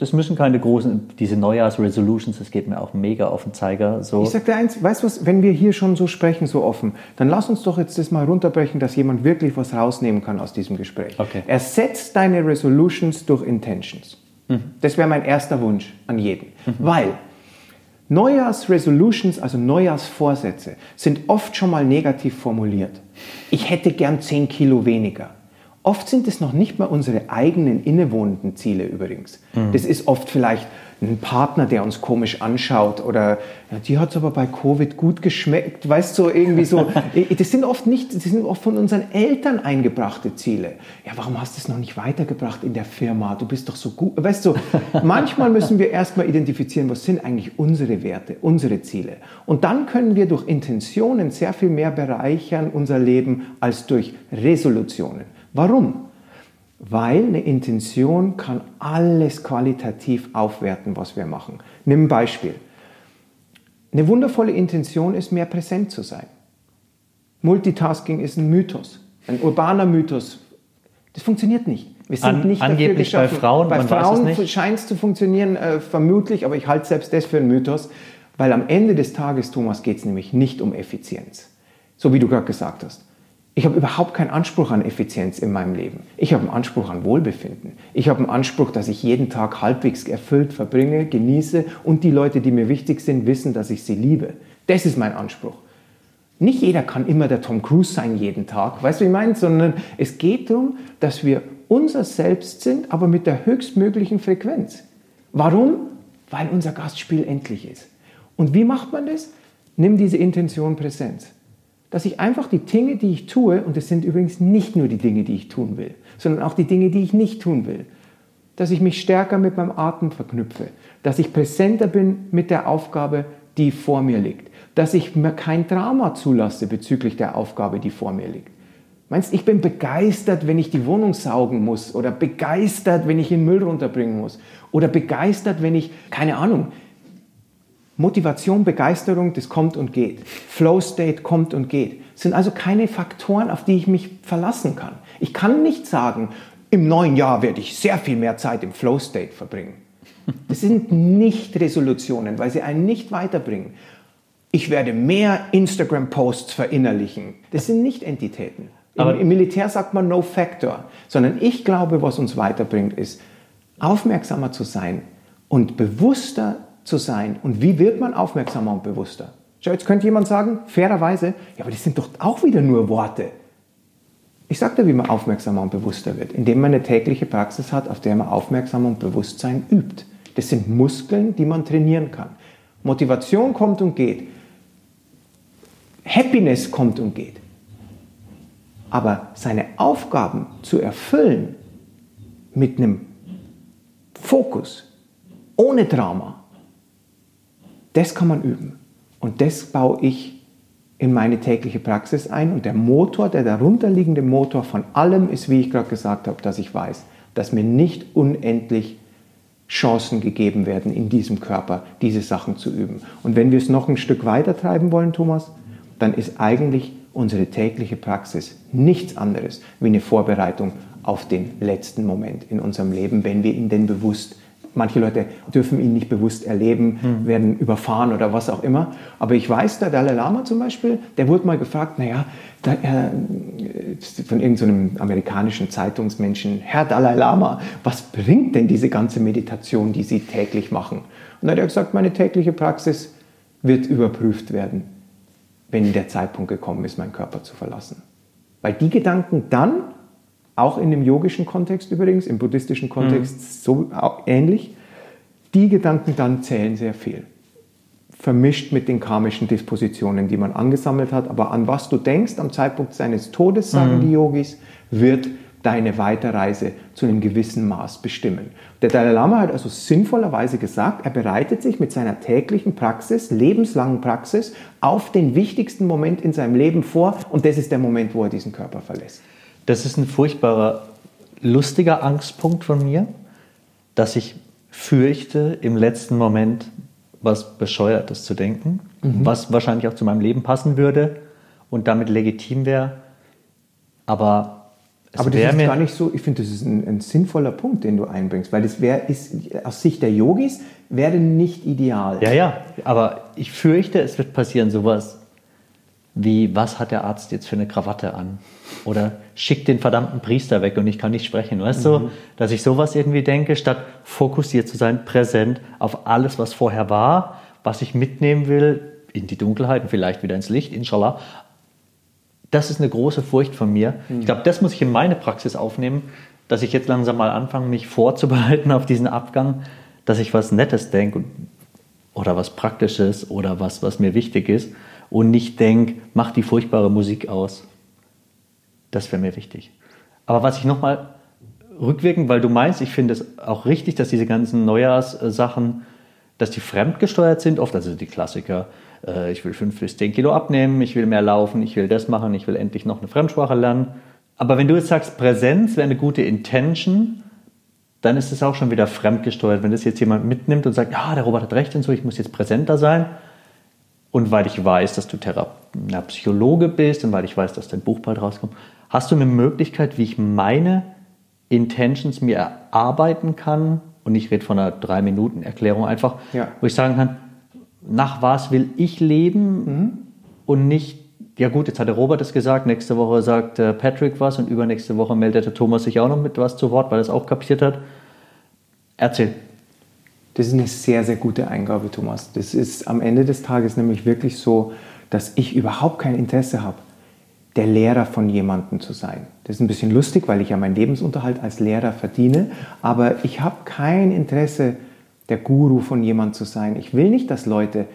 das müssen keine großen, diese Neujahrsresolutions, das geht mir auch mega auf den Zeiger. So. Ich sag dir eins, weißt du was, wenn wir hier schon so sprechen, so offen, dann lass uns doch jetzt das mal runterbrechen, dass jemand wirklich was rausnehmen kann aus diesem Gespräch. Okay. Ersetzt deine Resolutions durch Intentions. Mhm. Das wäre mein erster Wunsch an jeden. Mhm. Weil Neujahrsresolutions, also Neujahrsvorsätze, sind oft schon mal negativ formuliert. Ich hätte gern 10 Kilo weniger. Oft sind es noch nicht mal unsere eigenen innewohnenden Ziele übrigens. Mhm. Das ist oft vielleicht ein Partner, der uns komisch anschaut oder ja, die hat es aber bei Covid gut geschmeckt, weißt du, so irgendwie so. das sind oft nicht, das sind oft von unseren Eltern eingebrachte Ziele. Ja, warum hast du es noch nicht weitergebracht in der Firma? Du bist doch so gut. Weißt du, manchmal müssen wir erstmal identifizieren, was sind eigentlich unsere Werte, unsere Ziele. Und dann können wir durch Intentionen sehr viel mehr bereichern unser Leben als durch Resolutionen. Warum? Weil eine Intention kann alles qualitativ aufwerten, was wir machen. Nimm ein Beispiel. Eine wundervolle Intention ist, mehr präsent zu sein. Multitasking ist ein Mythos, ein urbaner Mythos. Das funktioniert nicht. Wir sind An, nicht angeblich dafür geschaffen. bei Frauen. Bei Frauen scheint es zu funktionieren, äh, vermutlich, aber ich halte selbst das für einen Mythos, weil am Ende des Tages, Thomas, geht es nämlich nicht um Effizienz. So wie du gerade gesagt hast. Ich habe überhaupt keinen Anspruch an Effizienz in meinem Leben. Ich habe einen Anspruch an Wohlbefinden. Ich habe einen Anspruch, dass ich jeden Tag halbwegs erfüllt verbringe, genieße und die Leute, die mir wichtig sind, wissen, dass ich sie liebe. Das ist mein Anspruch. Nicht jeder kann immer der Tom Cruise sein jeden Tag, weißt du, wie ich meine? Sondern es geht darum, dass wir unser Selbst sind, aber mit der höchstmöglichen Frequenz. Warum? Weil unser Gastspiel endlich ist. Und wie macht man das? Nimm diese Intention Präsenz dass ich einfach die Dinge, die ich tue, und es sind übrigens nicht nur die Dinge, die ich tun will, sondern auch die Dinge, die ich nicht tun will, dass ich mich stärker mit meinem Atem verknüpfe, dass ich präsenter bin mit der Aufgabe, die vor mir liegt, dass ich mir kein Drama zulasse bezüglich der Aufgabe, die vor mir liegt. Meinst ich bin begeistert, wenn ich die Wohnung saugen muss oder begeistert, wenn ich den Müll runterbringen muss oder begeistert, wenn ich, keine Ahnung, Motivation, Begeisterung, das kommt und geht. Flow State kommt und geht. Das sind also keine Faktoren, auf die ich mich verlassen kann. Ich kann nicht sagen, im neuen Jahr werde ich sehr viel mehr Zeit im Flow State verbringen. Das sind nicht Resolutionen, weil sie einen nicht weiterbringen. Ich werde mehr Instagram-Posts verinnerlichen. Das sind nicht Entitäten. Aber Im, Im Militär sagt man No Factor, sondern ich glaube, was uns weiterbringt, ist aufmerksamer zu sein und bewusster zu sein. Und wie wird man aufmerksamer und bewusster? Schau, jetzt könnte jemand sagen, fairerweise, ja, aber das sind doch auch wieder nur Worte. Ich sage dir, wie man aufmerksamer und bewusster wird, indem man eine tägliche Praxis hat, auf der man Aufmerksamkeit und Bewusstsein übt. Das sind Muskeln, die man trainieren kann. Motivation kommt und geht. Happiness kommt und geht. Aber seine Aufgaben zu erfüllen mit einem Fokus, ohne Drama, das kann man üben. Und das baue ich in meine tägliche Praxis ein. Und der Motor, der darunterliegende Motor von allem ist, wie ich gerade gesagt habe, dass ich weiß, dass mir nicht unendlich Chancen gegeben werden, in diesem Körper diese Sachen zu üben. Und wenn wir es noch ein Stück weiter treiben wollen, Thomas, dann ist eigentlich unsere tägliche Praxis nichts anderes wie eine Vorbereitung auf den letzten Moment in unserem Leben, wenn wir ihn denn bewusst Manche Leute dürfen ihn nicht bewusst erleben, hm. werden überfahren oder was auch immer. Aber ich weiß, der Dalai Lama zum Beispiel, der wurde mal gefragt, naja, da, äh, von irgendeinem so amerikanischen Zeitungsmenschen, Herr Dalai Lama, was bringt denn diese ganze Meditation, die Sie täglich machen? Und dann hat er gesagt, meine tägliche Praxis wird überprüft werden, wenn der Zeitpunkt gekommen ist, meinen Körper zu verlassen. Weil die Gedanken dann auch in dem yogischen Kontext übrigens, im buddhistischen Kontext mhm. so ähnlich, die Gedanken dann zählen sehr viel. Vermischt mit den karmischen Dispositionen, die man angesammelt hat. Aber an was du denkst am Zeitpunkt seines Todes, sagen mhm. die Yogis, wird deine Weiterreise zu einem gewissen Maß bestimmen. Der Dalai Lama hat also sinnvollerweise gesagt, er bereitet sich mit seiner täglichen Praxis, lebenslangen Praxis, auf den wichtigsten Moment in seinem Leben vor und das ist der Moment, wo er diesen Körper verlässt. Das ist ein furchtbarer, lustiger Angstpunkt von mir, dass ich fürchte, im letzten Moment was Bescheuertes zu denken, mhm. was wahrscheinlich auch zu meinem Leben passen würde und damit legitim wäre. Aber es aber das ist gar nicht so, ich finde, das ist ein, ein, sinnvoller Punkt, den du einbringst, weil das wäre, aus Sicht der Yogis, wäre nicht ideal. Ja, ja, aber ich fürchte, es wird passieren sowas wie, was hat der Arzt jetzt für eine Krawatte an? Oder schickt den verdammten Priester weg und ich kann nicht sprechen. Weißt mhm. du, dass ich sowas irgendwie denke, statt fokussiert zu sein, präsent auf alles, was vorher war, was ich mitnehmen will, in die Dunkelheit und vielleicht wieder ins Licht, inshallah. Das ist eine große Furcht von mir. Mhm. Ich glaube, das muss ich in meine Praxis aufnehmen, dass ich jetzt langsam mal anfange, mich vorzubereiten auf diesen Abgang, dass ich was Nettes denke oder was Praktisches oder was, was mir wichtig ist und nicht denke, mach die furchtbare Musik aus. Das wäre mir wichtig. Aber was ich nochmal rückwirkend, weil du meinst, ich finde es auch richtig, dass diese ganzen Neujahrssachen, dass die fremdgesteuert sind, oft, also die Klassiker, äh, ich will fünf bis zehn Kilo abnehmen, ich will mehr laufen, ich will das machen, ich will endlich noch eine Fremdsprache lernen. Aber wenn du jetzt sagst, Präsenz wäre eine gute Intention, dann ist es auch schon wieder fremdgesteuert. Wenn das jetzt jemand mitnimmt und sagt, ja, der Robert hat recht und so, ich muss jetzt präsenter sein, und weil ich weiß, dass du Thera na, Psychologe bist und weil ich weiß, dass dein Buch bald rauskommt, hast du eine Möglichkeit, wie ich meine Intentions mir erarbeiten kann? Und ich rede von einer drei Minuten Erklärung einfach, ja. wo ich sagen kann, nach was will ich leben mhm. und nicht, ja gut, jetzt hat der Robert es gesagt, nächste Woche sagt äh, Patrick was und übernächste Woche meldet der Thomas sich auch noch mit was zu Wort, weil er es auch kapiert hat. Erzähl. Das ist eine sehr, sehr gute Eingabe, Thomas. Das ist am Ende des Tages nämlich wirklich so, dass ich überhaupt kein Interesse habe, der Lehrer von jemandem zu sein. Das ist ein bisschen lustig, weil ich ja meinen Lebensunterhalt als Lehrer verdiene, aber ich habe kein Interesse, der Guru von jemandem zu sein. Ich will nicht, dass Leute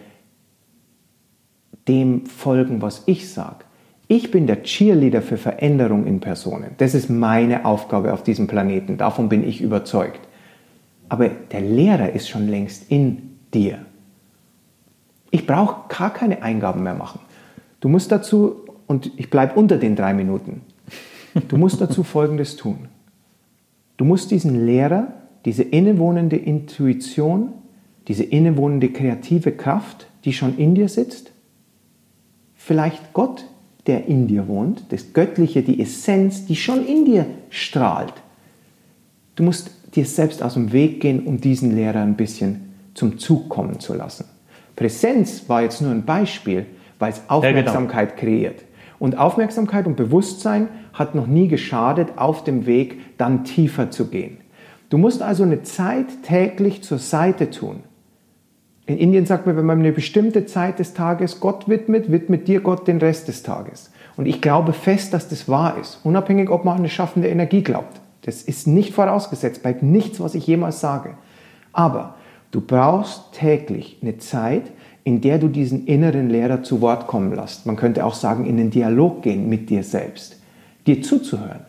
dem folgen, was ich sage. Ich bin der Cheerleader für Veränderung in Personen. Das ist meine Aufgabe auf diesem Planeten. Davon bin ich überzeugt. Aber der Lehrer ist schon längst in dir. Ich brauche gar keine Eingaben mehr machen. Du musst dazu, und ich bleibe unter den drei Minuten, du musst dazu Folgendes tun. Du musst diesen Lehrer, diese innewohnende Intuition, diese innewohnende kreative Kraft, die schon in dir sitzt, vielleicht Gott, der in dir wohnt, das Göttliche, die Essenz, die schon in dir strahlt. Du musst dir selbst aus dem Weg gehen, um diesen Lehrer ein bisschen zum Zug kommen zu lassen. Präsenz war jetzt nur ein Beispiel, weil es Aufmerksamkeit ja, genau. kreiert. Und Aufmerksamkeit und Bewusstsein hat noch nie geschadet, auf dem Weg dann tiefer zu gehen. Du musst also eine Zeit täglich zur Seite tun. In Indien sagt man, wenn man eine bestimmte Zeit des Tages Gott widmet, widmet dir Gott den Rest des Tages. Und ich glaube fest, dass das wahr ist, unabhängig, ob man an eine schaffende Energie glaubt. Das ist nicht vorausgesetzt bei nichts, was ich jemals sage. Aber du brauchst täglich eine Zeit, in der du diesen inneren Lehrer zu Wort kommen lässt. Man könnte auch sagen, in den Dialog gehen mit dir selbst, dir zuzuhören.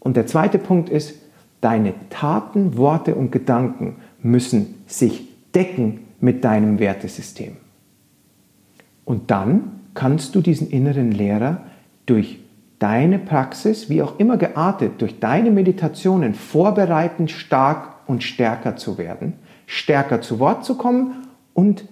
Und der zweite Punkt ist, deine Taten, Worte und Gedanken müssen sich decken mit deinem Wertesystem. Und dann kannst du diesen inneren Lehrer durch deine Praxis, wie auch immer geartet, durch deine Meditationen vorbereiten, stark und stärker zu werden, stärker zu Wort zu kommen und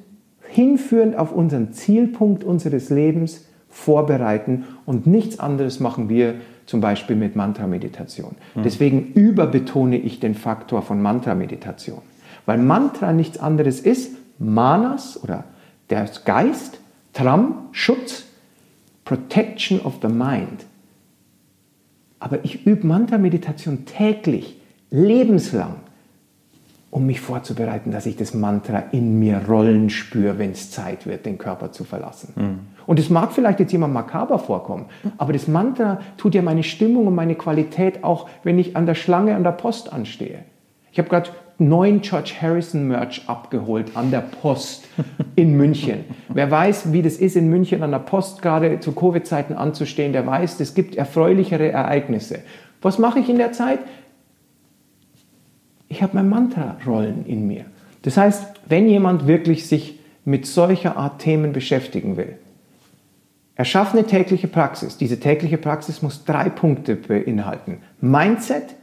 hinführend auf unseren Zielpunkt unseres Lebens vorbereiten und nichts anderes machen wir zum Beispiel mit Mantra-Meditation. Mhm. Deswegen überbetone ich den Faktor von Mantra-Meditation. Weil Mantra nichts anderes ist, Manas oder der Geist, Tram, Schutz, Protection of the Mind. Aber ich übe Mantra-Meditation täglich, lebenslang, um mich vorzubereiten, dass ich das Mantra in mir rollen spüre, wenn es Zeit wird, den Körper zu verlassen. Mhm. Und es mag vielleicht jetzt jemand makaber vorkommen, aber das Mantra tut ja meine Stimmung und meine Qualität auch, wenn ich an der Schlange an der Post anstehe. Ich habe gerade neuen George Harrison Merch abgeholt an der Post in München. Wer weiß, wie das ist, in München an der Post gerade zu Covid-Zeiten anzustehen, der weiß, es gibt erfreulichere Ereignisse. Was mache ich in der Zeit? Ich habe mein Mantra-Rollen in mir. Das heißt, wenn jemand wirklich sich mit solcher Art Themen beschäftigen will, erschaffe eine tägliche Praxis. Diese tägliche Praxis muss drei Punkte beinhalten. Mindset,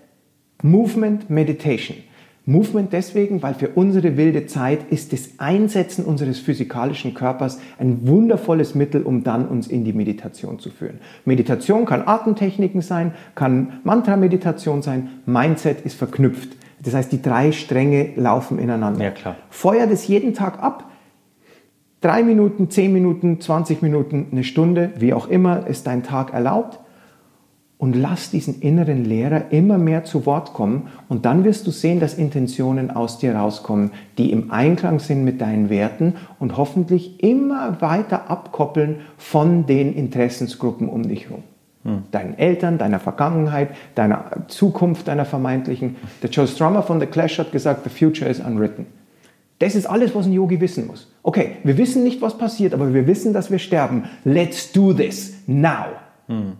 Movement, Meditation. Movement deswegen, weil für unsere wilde Zeit ist das Einsetzen unseres physikalischen Körpers ein wundervolles Mittel, um dann uns in die Meditation zu führen. Meditation kann Atemtechniken sein, kann Mantra-Meditation sein, Mindset ist verknüpft. Das heißt, die drei Stränge laufen ineinander. Ja, klar. Feuer das jeden Tag ab. Drei Minuten, zehn Minuten, 20 Minuten, eine Stunde, wie auch immer es dein Tag erlaubt und lass diesen inneren Lehrer immer mehr zu Wort kommen und dann wirst du sehen, dass Intentionen aus dir rauskommen, die im Einklang sind mit deinen Werten und hoffentlich immer weiter abkoppeln von den Interessensgruppen um dich herum. Hm. Deinen Eltern, deiner Vergangenheit, deiner Zukunft, deiner vermeintlichen. Der Joe Strummer von The Clash hat gesagt, the future is unwritten. Das ist alles, was ein Yogi wissen muss. Okay, wir wissen nicht, was passiert, aber wir wissen, dass wir sterben. Let's do this now. Hm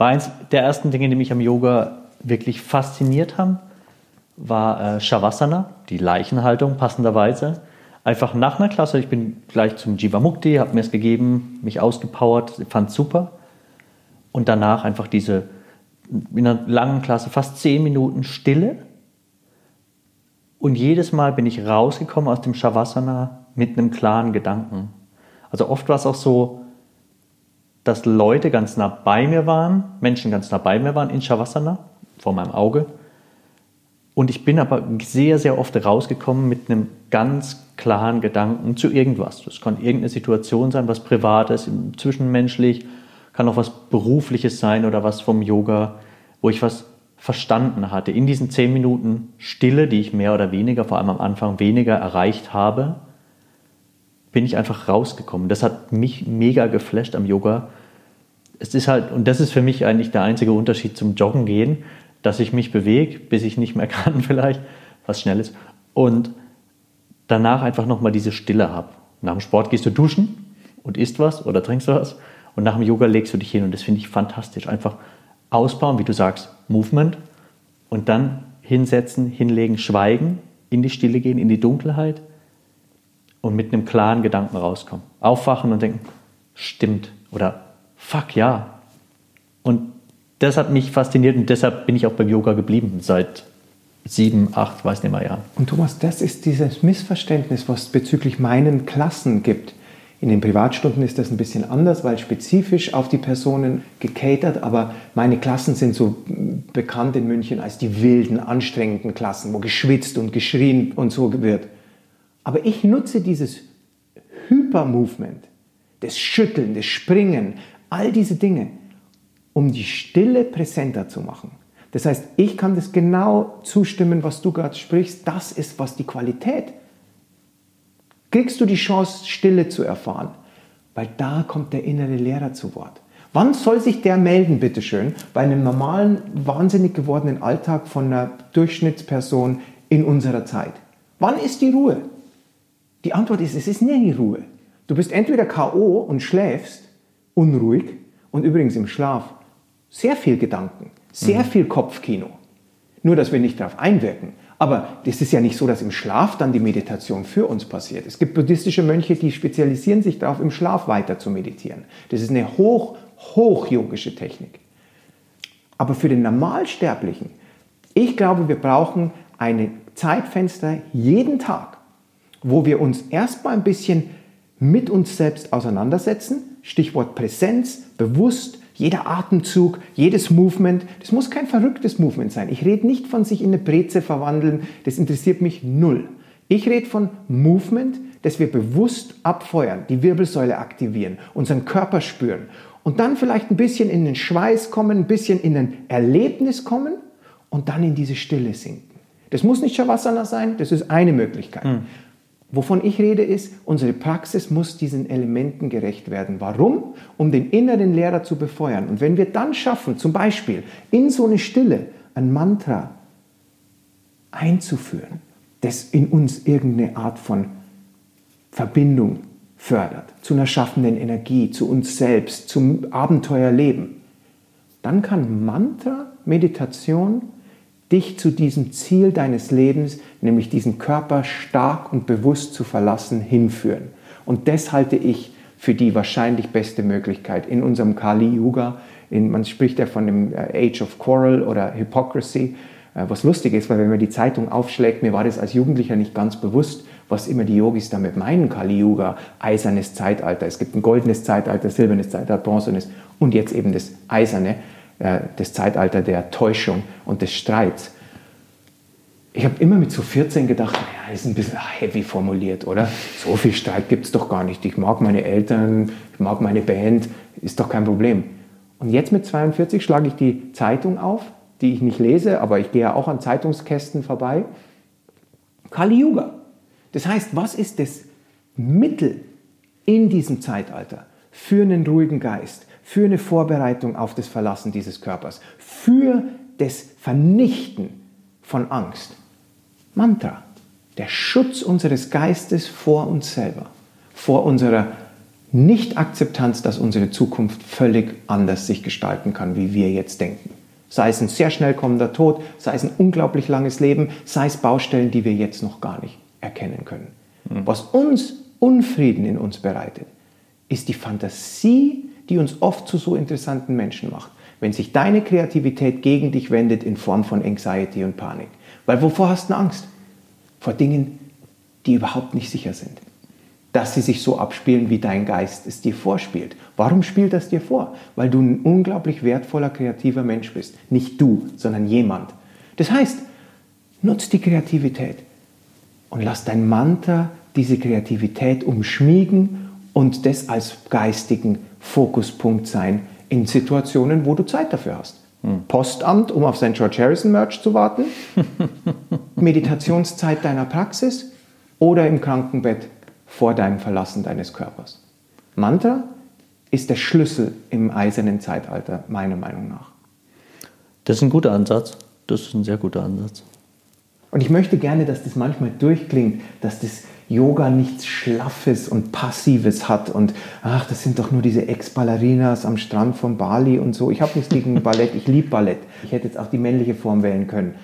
war eins der ersten Dinge, die mich am Yoga wirklich fasziniert haben, war äh, Shavasana, die Leichenhaltung passenderweise. Einfach nach einer Klasse, ich bin gleich zum Jivamukti, habe mir es gegeben, mich ausgepowert, fand super. Und danach einfach diese, in einer langen Klasse, fast zehn Minuten Stille. Und jedes Mal bin ich rausgekommen aus dem Shavasana mit einem klaren Gedanken. Also oft war es auch so, dass Leute ganz nah bei mir waren, Menschen ganz nah bei mir waren in Shavasana, vor meinem Auge. Und ich bin aber sehr, sehr oft rausgekommen mit einem ganz klaren Gedanken zu irgendwas. Das kann irgendeine Situation sein, was Privates, zwischenmenschlich, kann auch was Berufliches sein oder was vom Yoga, wo ich was verstanden hatte. In diesen zehn Minuten Stille, die ich mehr oder weniger, vor allem am Anfang weniger erreicht habe, bin ich einfach rausgekommen. Das hat mich mega geflasht am Yoga. Es ist halt, und das ist für mich eigentlich der einzige Unterschied zum Joggen gehen, dass ich mich bewege, bis ich nicht mehr kann vielleicht, was schnell ist. Und danach einfach nochmal diese Stille habe. Nach dem Sport gehst du duschen und isst was oder trinkst was. Und nach dem Yoga legst du dich hin und das finde ich fantastisch. Einfach ausbauen, wie du sagst, Movement und dann hinsetzen, hinlegen, schweigen, in die Stille gehen, in die Dunkelheit und mit einem klaren Gedanken rauskommen. Aufwachen und denken, stimmt oder fuck ja. Und das hat mich fasziniert und deshalb bin ich auch beim Yoga geblieben seit sieben, acht, weiß nicht mehr Jahren. Und Thomas, das ist dieses Missverständnis, was es bezüglich meinen Klassen gibt. In den Privatstunden ist das ein bisschen anders, weil spezifisch auf die Personen gecatert, aber meine Klassen sind so bekannt in München als die wilden, anstrengenden Klassen, wo geschwitzt und geschrien und so wird. Aber ich nutze dieses Hyper-Movement, das Schütteln, das Springen, all diese Dinge, um die Stille präsenter zu machen. Das heißt, ich kann das genau zustimmen, was du gerade sprichst. Das ist, was die Qualität. Kriegst du die Chance, Stille zu erfahren? Weil da kommt der innere Lehrer zu Wort. Wann soll sich der melden, bitteschön, bei einem normalen, wahnsinnig gewordenen Alltag von einer Durchschnittsperson in unserer Zeit? Wann ist die Ruhe? Die Antwort ist, es ist nie Ruhe. Du bist entweder K.O. und schläfst, unruhig, und übrigens im Schlaf sehr viel Gedanken, sehr mhm. viel Kopfkino. Nur, dass wir nicht darauf einwirken. Aber es ist ja nicht so, dass im Schlaf dann die Meditation für uns passiert. Es gibt buddhistische Mönche, die spezialisieren sich darauf, im Schlaf weiter zu meditieren. Das ist eine hoch, hoch-yogische Technik. Aber für den Normalsterblichen, ich glaube, wir brauchen ein Zeitfenster jeden Tag, wo wir uns erstmal ein bisschen mit uns selbst auseinandersetzen. Stichwort Präsenz, bewusst, jeder Atemzug, jedes Movement, das muss kein verrücktes Movement sein. Ich rede nicht von sich in eine Breze verwandeln, das interessiert mich null. Ich rede von Movement, das wir bewusst abfeuern, die Wirbelsäule aktivieren, unseren Körper spüren und dann vielleicht ein bisschen in den Schweiß kommen, ein bisschen in ein Erlebnis kommen und dann in diese Stille sinken. Das muss nicht Shavasana sein, das ist eine Möglichkeit. Mhm. Wovon ich rede ist, unsere Praxis muss diesen Elementen gerecht werden. Warum? Um den inneren Lehrer zu befeuern. Und wenn wir dann schaffen, zum Beispiel in so eine Stille ein Mantra einzuführen, das in uns irgendeine Art von Verbindung fördert, zu einer schaffenden Energie, zu uns selbst, zum Abenteuerleben, dann kann Mantra, Meditation dich zu diesem Ziel deines Lebens, nämlich diesen Körper stark und bewusst zu verlassen, hinführen. Und das halte ich für die wahrscheinlich beste Möglichkeit in unserem Kali Yuga. In, man spricht ja von dem äh, Age of Quarrel oder Hypocrisy, äh, was lustig ist, weil wenn man die Zeitung aufschlägt, mir war das als Jugendlicher nicht ganz bewusst, was immer die Yogis damit meinen, Kali Yuga, eisernes Zeitalter. Es gibt ein goldenes Zeitalter, silbernes Zeitalter, bronzenes und jetzt eben das eiserne das Zeitalter der Täuschung und des Streits. Ich habe immer mit so 14 gedacht, naja, ist ein bisschen heavy formuliert, oder? So viel Streit gibt es doch gar nicht. Ich mag meine Eltern, ich mag meine Band, ist doch kein Problem. Und jetzt mit 42 schlage ich die Zeitung auf, die ich nicht lese, aber ich gehe ja auch an Zeitungskästen vorbei. Kali Yuga. Das heißt, was ist das Mittel in diesem Zeitalter für einen ruhigen Geist, für eine Vorbereitung auf das Verlassen dieses Körpers, für das Vernichten von Angst. Mantra, der Schutz unseres Geistes vor uns selber, vor unserer Nicht-Akzeptanz, dass unsere Zukunft völlig anders sich gestalten kann, wie wir jetzt denken. Sei es ein sehr schnell kommender Tod, sei es ein unglaublich langes Leben, sei es Baustellen, die wir jetzt noch gar nicht erkennen können. Mhm. Was uns Unfrieden in uns bereitet, ist die Fantasie die uns oft zu so interessanten Menschen macht. Wenn sich deine Kreativität gegen dich wendet in Form von Anxiety und Panik. Weil wovor hast du Angst? Vor Dingen, die überhaupt nicht sicher sind. Dass sie sich so abspielen, wie dein Geist es dir vorspielt. Warum spielt das dir vor? Weil du ein unglaublich wertvoller, kreativer Mensch bist. Nicht du, sondern jemand. Das heißt, nutz die Kreativität und lass dein Mantra diese Kreativität umschmiegen und das als geistigen Fokuspunkt sein in Situationen, wo du Zeit dafür hast. Hm. Postamt, um auf sein George Harrison Merch zu warten, Meditationszeit deiner Praxis oder im Krankenbett vor deinem Verlassen deines Körpers. Mantra ist der Schlüssel im eisernen Zeitalter, meiner Meinung nach. Das ist ein guter Ansatz. Das ist ein sehr guter Ansatz. Und ich möchte gerne, dass das manchmal durchklingt, dass das Yoga nichts Schlaffes und Passives hat und ach, das sind doch nur diese Ex-Ballerinas am Strand von Bali und so. Ich habe nichts gegen Ballett, ich liebe Ballett. Ich hätte jetzt auch die männliche Form wählen können.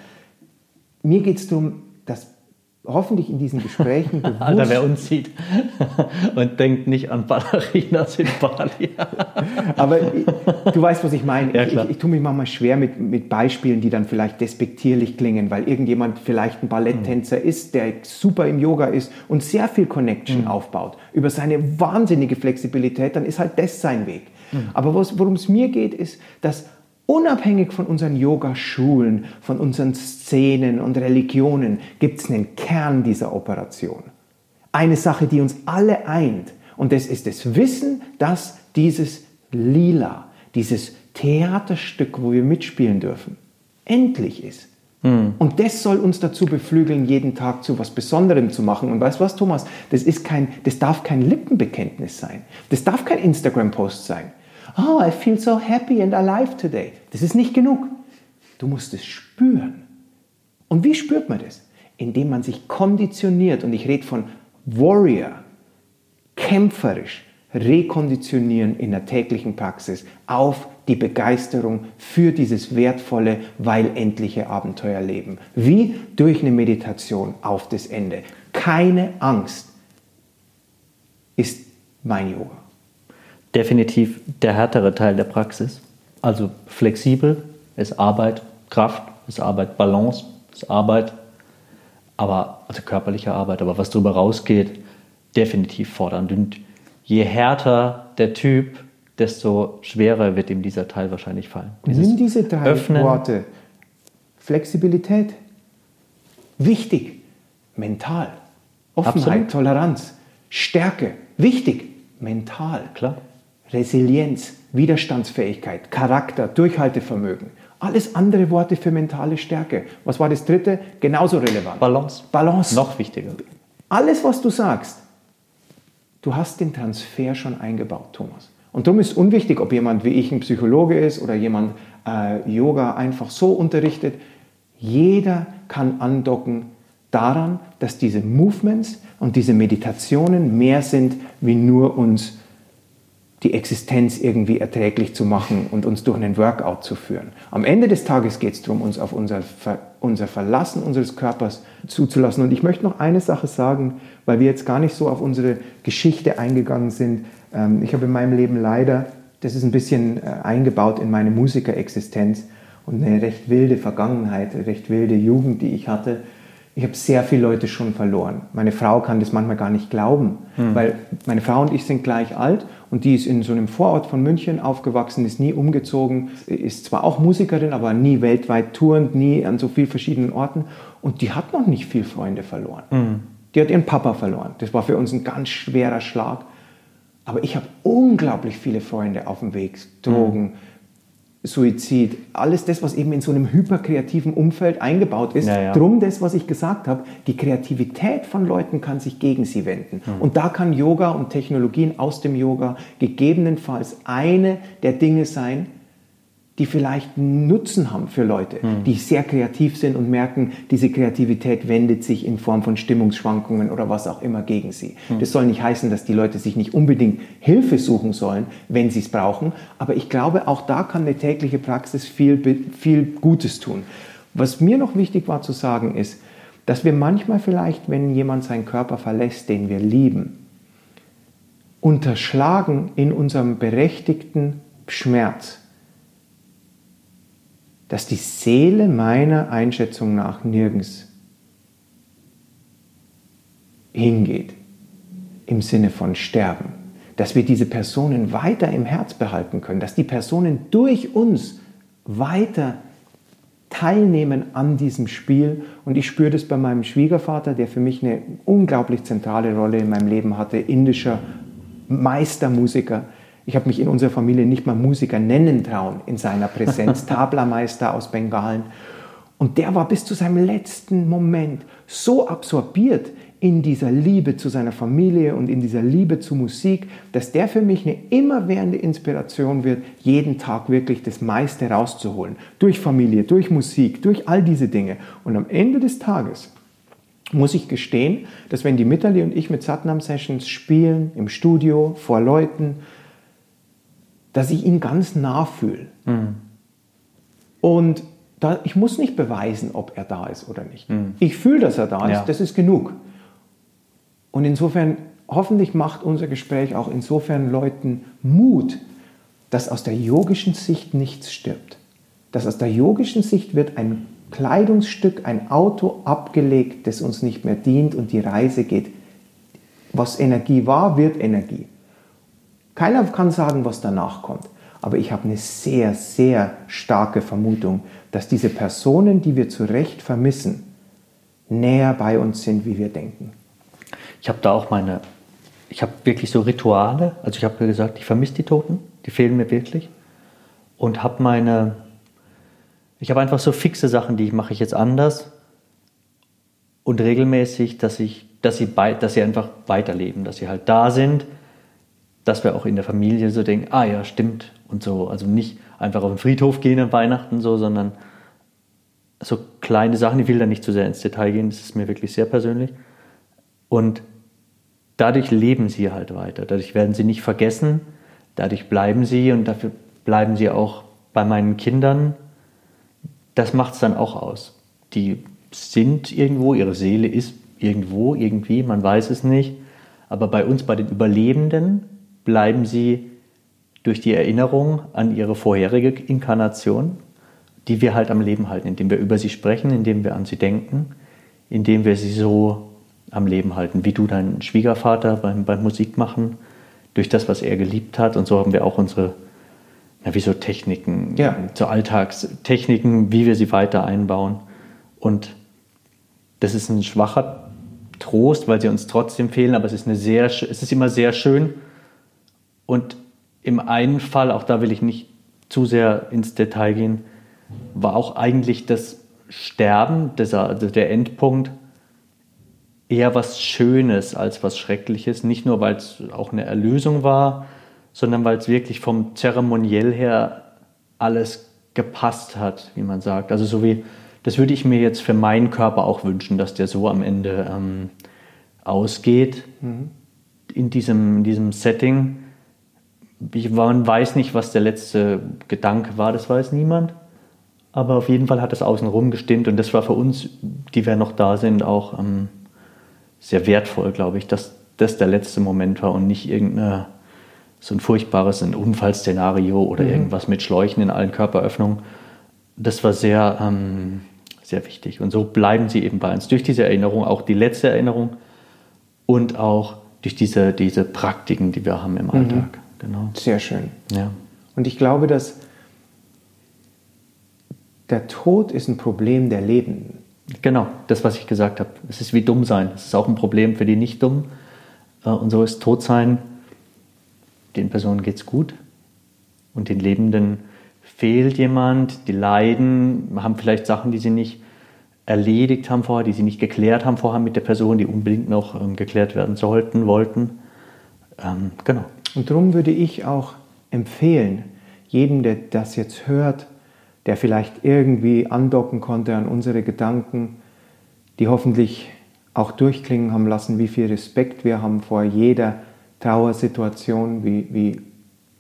Mir geht es darum, dass hoffentlich in diesen Gesprächen bewusst... Alter, wer uns sieht und denkt nicht an Ballerinas in Bali. Aber du weißt, was ich meine. Ja, ich, ich, ich, tue mich manchmal schwer mit, mit Beispielen, die dann vielleicht despektierlich klingen, weil irgendjemand vielleicht ein Balletttänzer mhm. ist, der super im Yoga ist und sehr viel Connection mhm. aufbaut über seine wahnsinnige Flexibilität, dann ist halt das sein Weg. Mhm. Aber worum es mir geht, ist, dass Unabhängig von unseren Yogaschulen, von unseren Szenen und Religionen gibt es einen Kern dieser Operation. Eine Sache, die uns alle eint. Und das ist das Wissen, dass dieses Lila, dieses Theaterstück, wo wir mitspielen dürfen, endlich ist. Hm. Und das soll uns dazu beflügeln, jeden Tag zu was Besonderem zu machen. Und weißt du was, Thomas? Das, ist kein, das darf kein Lippenbekenntnis sein. Das darf kein Instagram-Post sein oh, I feel so happy and alive today. Das ist nicht genug. Du musst es spüren. Und wie spürt man das? Indem man sich konditioniert, und ich rede von Warrior, kämpferisch rekonditionieren in der täglichen Praxis auf die Begeisterung für dieses wertvolle, weil endliche Abenteuerleben. Wie durch eine Meditation auf das Ende. Keine Angst ist mein Yoga. Definitiv der härtere Teil der Praxis. Also flexibel ist Arbeit, Kraft ist Arbeit, Balance ist Arbeit, aber also körperliche Arbeit, aber was darüber rausgeht, definitiv fordernd. Und je härter der Typ, desto schwerer wird ihm dieser Teil wahrscheinlich fallen. Dieses Nimm diese drei Öffnen. Worte. Flexibilität, wichtig, mental, Offenheit, Absolut. Toleranz, Stärke, wichtig, mental, klar. Resilienz, Widerstandsfähigkeit, Charakter, Durchhaltevermögen. Alles andere Worte für mentale Stärke. Was war das dritte? Genauso relevant. Balance. Balance. Noch wichtiger. Alles, was du sagst, du hast den Transfer schon eingebaut, Thomas. Und darum ist unwichtig, ob jemand wie ich ein Psychologe ist oder jemand äh, Yoga einfach so unterrichtet. Jeder kann andocken daran, dass diese Movements und diese Meditationen mehr sind, wie nur uns die Existenz irgendwie erträglich zu machen und uns durch einen Workout zu führen. Am Ende des Tages geht es darum, uns auf unser, Ver unser Verlassen unseres Körpers zuzulassen. Und ich möchte noch eine Sache sagen, weil wir jetzt gar nicht so auf unsere Geschichte eingegangen sind. Ähm, ich habe in meinem Leben leider, das ist ein bisschen äh, eingebaut in meine Musikerexistenz und eine recht wilde Vergangenheit, eine recht wilde Jugend, die ich hatte ich habe sehr viele Leute schon verloren. Meine Frau kann das manchmal gar nicht glauben, hm. weil meine Frau und ich sind gleich alt und die ist in so einem Vorort von München aufgewachsen, ist nie umgezogen, ist zwar auch Musikerin, aber nie weltweit tourend, nie an so vielen verschiedenen Orten und die hat noch nicht viele Freunde verloren. Hm. Die hat ihren Papa verloren. Das war für uns ein ganz schwerer Schlag. Aber ich habe unglaublich viele Freunde auf dem Weg. Drogen, hm Suizid, alles das, was eben in so einem hyperkreativen Umfeld eingebaut ist. Ja, ja. Drum das, was ich gesagt habe, die Kreativität von Leuten kann sich gegen sie wenden. Mhm. Und da kann Yoga und Technologien aus dem Yoga gegebenenfalls eine der Dinge sein, die vielleicht Nutzen haben für Leute, mhm. die sehr kreativ sind und merken, diese Kreativität wendet sich in Form von Stimmungsschwankungen oder was auch immer gegen sie. Mhm. Das soll nicht heißen, dass die Leute sich nicht unbedingt Hilfe suchen sollen, wenn sie es brauchen, aber ich glaube, auch da kann eine tägliche Praxis viel, viel Gutes tun. Was mir noch wichtig war zu sagen ist, dass wir manchmal vielleicht, wenn jemand seinen Körper verlässt, den wir lieben, unterschlagen in unserem berechtigten Schmerz, dass die Seele meiner Einschätzung nach nirgends hingeht im Sinne von sterben. Dass wir diese Personen weiter im Herz behalten können, dass die Personen durch uns weiter teilnehmen an diesem Spiel. Und ich spüre das bei meinem Schwiegervater, der für mich eine unglaublich zentrale Rolle in meinem Leben hatte, indischer Meistermusiker, ich habe mich in unserer Familie nicht mal Musiker nennen trauen in seiner Präsenz. Tablermeister aus Bengalen. Und der war bis zu seinem letzten Moment so absorbiert in dieser Liebe zu seiner Familie und in dieser Liebe zu Musik, dass der für mich eine immerwährende Inspiration wird, jeden Tag wirklich das meiste rauszuholen. Durch Familie, durch Musik, durch all diese Dinge. Und am Ende des Tages muss ich gestehen, dass wenn die Mitterli und ich mit Satnam Sessions spielen, im Studio, vor Leuten, dass ich ihn ganz nah fühle. Mhm. Und da, ich muss nicht beweisen, ob er da ist oder nicht. Mhm. Ich fühle, dass er da ist, ja. das ist genug. Und insofern, hoffentlich macht unser Gespräch auch insofern Leuten Mut, dass aus der yogischen Sicht nichts stirbt. Dass aus der yogischen Sicht wird ein Kleidungsstück, ein Auto abgelegt, das uns nicht mehr dient und die Reise geht. Was Energie war, wird Energie. Keiner kann sagen, was danach kommt. Aber ich habe eine sehr, sehr starke Vermutung, dass diese Personen, die wir zu Recht vermissen, näher bei uns sind, wie wir denken. Ich habe da auch meine, ich habe wirklich so Rituale. Also ich habe gesagt, ich vermisse die Toten, die fehlen mir wirklich. Und habe meine, ich habe einfach so fixe Sachen, die ich mache ich jetzt anders und regelmäßig, dass ich, dass sie, bei, dass sie einfach weiterleben, dass sie halt da sind dass wir auch in der Familie so denken, ah ja, stimmt und so. Also nicht einfach auf den Friedhof gehen an Weihnachten so, sondern so kleine Sachen. Ich will da nicht zu sehr ins Detail gehen, das ist mir wirklich sehr persönlich. Und dadurch leben sie halt weiter. Dadurch werden sie nicht vergessen, dadurch bleiben sie und dafür bleiben sie auch bei meinen Kindern. Das macht es dann auch aus. Die sind irgendwo, ihre Seele ist irgendwo, irgendwie, man weiß es nicht. Aber bei uns, bei den Überlebenden, bleiben sie durch die Erinnerung an ihre vorherige Inkarnation, die wir halt am Leben halten, indem wir über sie sprechen, indem wir an sie denken, indem wir sie so am Leben halten, wie du deinen Schwiegervater beim, beim Musikmachen, durch das, was er geliebt hat. Und so haben wir auch unsere, ja, wie so Techniken, ja. so Alltagstechniken, wie wir sie weiter einbauen. Und das ist ein schwacher Trost, weil sie uns trotzdem fehlen, aber es ist, eine sehr, es ist immer sehr schön. Und im einen Fall, auch da will ich nicht zu sehr ins Detail gehen, war auch eigentlich das Sterben, dieser, also der Endpunkt, eher was Schönes als was Schreckliches. Nicht nur, weil es auch eine Erlösung war, sondern weil es wirklich vom Zeremoniell her alles gepasst hat, wie man sagt. Also so wie das würde ich mir jetzt für meinen Körper auch wünschen, dass der so am Ende ähm, ausgeht mhm. in, diesem, in diesem Setting. Ich, man weiß nicht, was der letzte Gedanke war, das weiß niemand. Aber auf jeden Fall hat es außenrum gestimmt und das war für uns, die wir noch da sind, auch ähm, sehr wertvoll, glaube ich, dass das der letzte Moment war und nicht irgendein so ein furchtbares ein Unfallszenario oder mhm. irgendwas mit Schläuchen in allen Körperöffnungen. Das war sehr, ähm, sehr wichtig. Und so bleiben sie eben bei uns. Durch diese Erinnerung, auch die letzte Erinnerung und auch durch diese, diese Praktiken, die wir haben im Alltag. Genau. Sehr schön. Ja. Und ich glaube, dass der Tod ist ein Problem der Lebenden. Genau, das, was ich gesagt habe. Es ist wie dumm sein. Es ist auch ein Problem für die nicht dumm. Äh, und so ist Todsein, den Personen geht es gut und den Lebenden fehlt jemand, die leiden, haben vielleicht Sachen, die sie nicht erledigt haben vorher, die sie nicht geklärt haben vorher mit der Person, die unbedingt noch ähm, geklärt werden sollten, wollten. Ähm, genau. Und darum würde ich auch empfehlen, jedem, der das jetzt hört, der vielleicht irgendwie andocken konnte an unsere Gedanken, die hoffentlich auch durchklingen haben lassen, wie viel Respekt wir haben vor jeder Trauersituation, wie, wie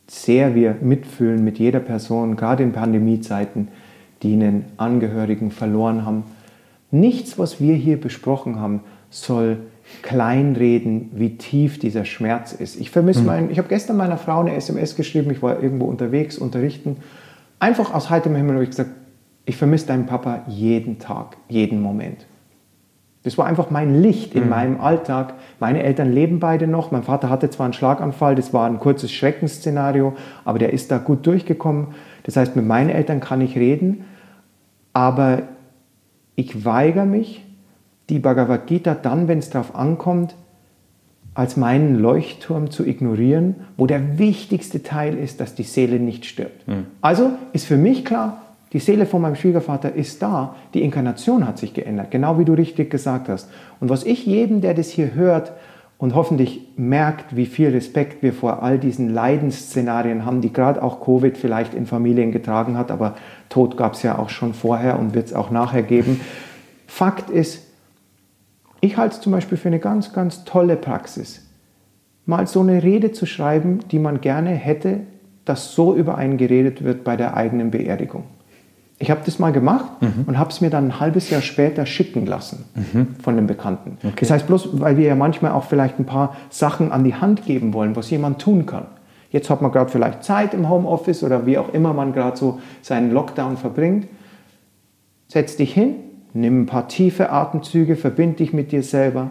sehr wir mitfühlen mit jeder Person, gerade in Pandemiezeiten, die einen Angehörigen verloren haben. Nichts, was wir hier besprochen haben, soll kleinreden, wie tief dieser Schmerz ist. Ich vermisse mhm. meinen, ich habe gestern meiner Frau eine SMS geschrieben, ich war irgendwo unterwegs, unterrichten. Einfach aus heiterem Himmel habe ich gesagt, ich vermisse deinen Papa jeden Tag, jeden Moment. Das war einfach mein Licht in mhm. meinem Alltag. Meine Eltern leben beide noch. Mein Vater hatte zwar einen Schlaganfall, das war ein kurzes Schreckensszenario, aber der ist da gut durchgekommen. Das heißt, mit meinen Eltern kann ich reden, aber ich weigere mich, die Bhagavad Gita dann, wenn es darauf ankommt, als meinen Leuchtturm zu ignorieren, wo der wichtigste Teil ist, dass die Seele nicht stirbt. Mhm. Also ist für mich klar, die Seele von meinem Schwiegervater ist da. Die Inkarnation hat sich geändert, genau wie du richtig gesagt hast. Und was ich jedem, der das hier hört und hoffentlich merkt, wie viel Respekt wir vor all diesen Leidensszenarien haben, die gerade auch Covid vielleicht in Familien getragen hat, aber Tod gab es ja auch schon vorher und wird es auch nachher geben. Fakt ist, ich halte es zum Beispiel für eine ganz, ganz tolle Praxis, mal so eine Rede zu schreiben, die man gerne hätte, dass so über einen geredet wird bei der eigenen Beerdigung. Ich habe das mal gemacht mhm. und habe es mir dann ein halbes Jahr später schicken lassen mhm. von einem Bekannten. Okay. Das heißt bloß, weil wir ja manchmal auch vielleicht ein paar Sachen an die Hand geben wollen, was jemand tun kann. Jetzt hat man gerade vielleicht Zeit im Homeoffice oder wie auch immer man gerade so seinen Lockdown verbringt. Setz dich hin, nimm ein paar tiefe Atemzüge, verbind dich mit dir selber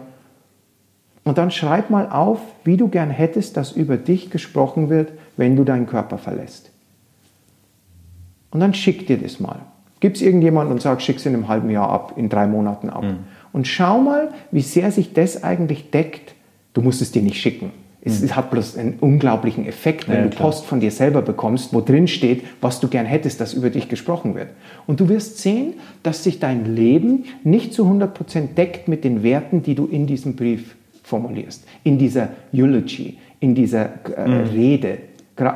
und dann schreib mal auf, wie du gern hättest, dass über dich gesprochen wird, wenn du deinen Körper verlässt. Und dann schick dir das mal. Gib es irgendjemand und sag, schick es in einem halben Jahr ab, in drei Monaten ab. Mhm. Und schau mal, wie sehr sich das eigentlich deckt. Du musst es dir nicht schicken. Es, mhm. hat bloß einen unglaublichen Effekt, wenn ja, du klar. Post von dir selber bekommst, wo drin steht, was du gern hättest, dass über dich gesprochen wird. Und du wirst sehen, dass sich dein Leben nicht zu 100% deckt mit den Werten, die du in diesem Brief formulierst, in dieser Eulogy, in dieser äh, mhm. Rede.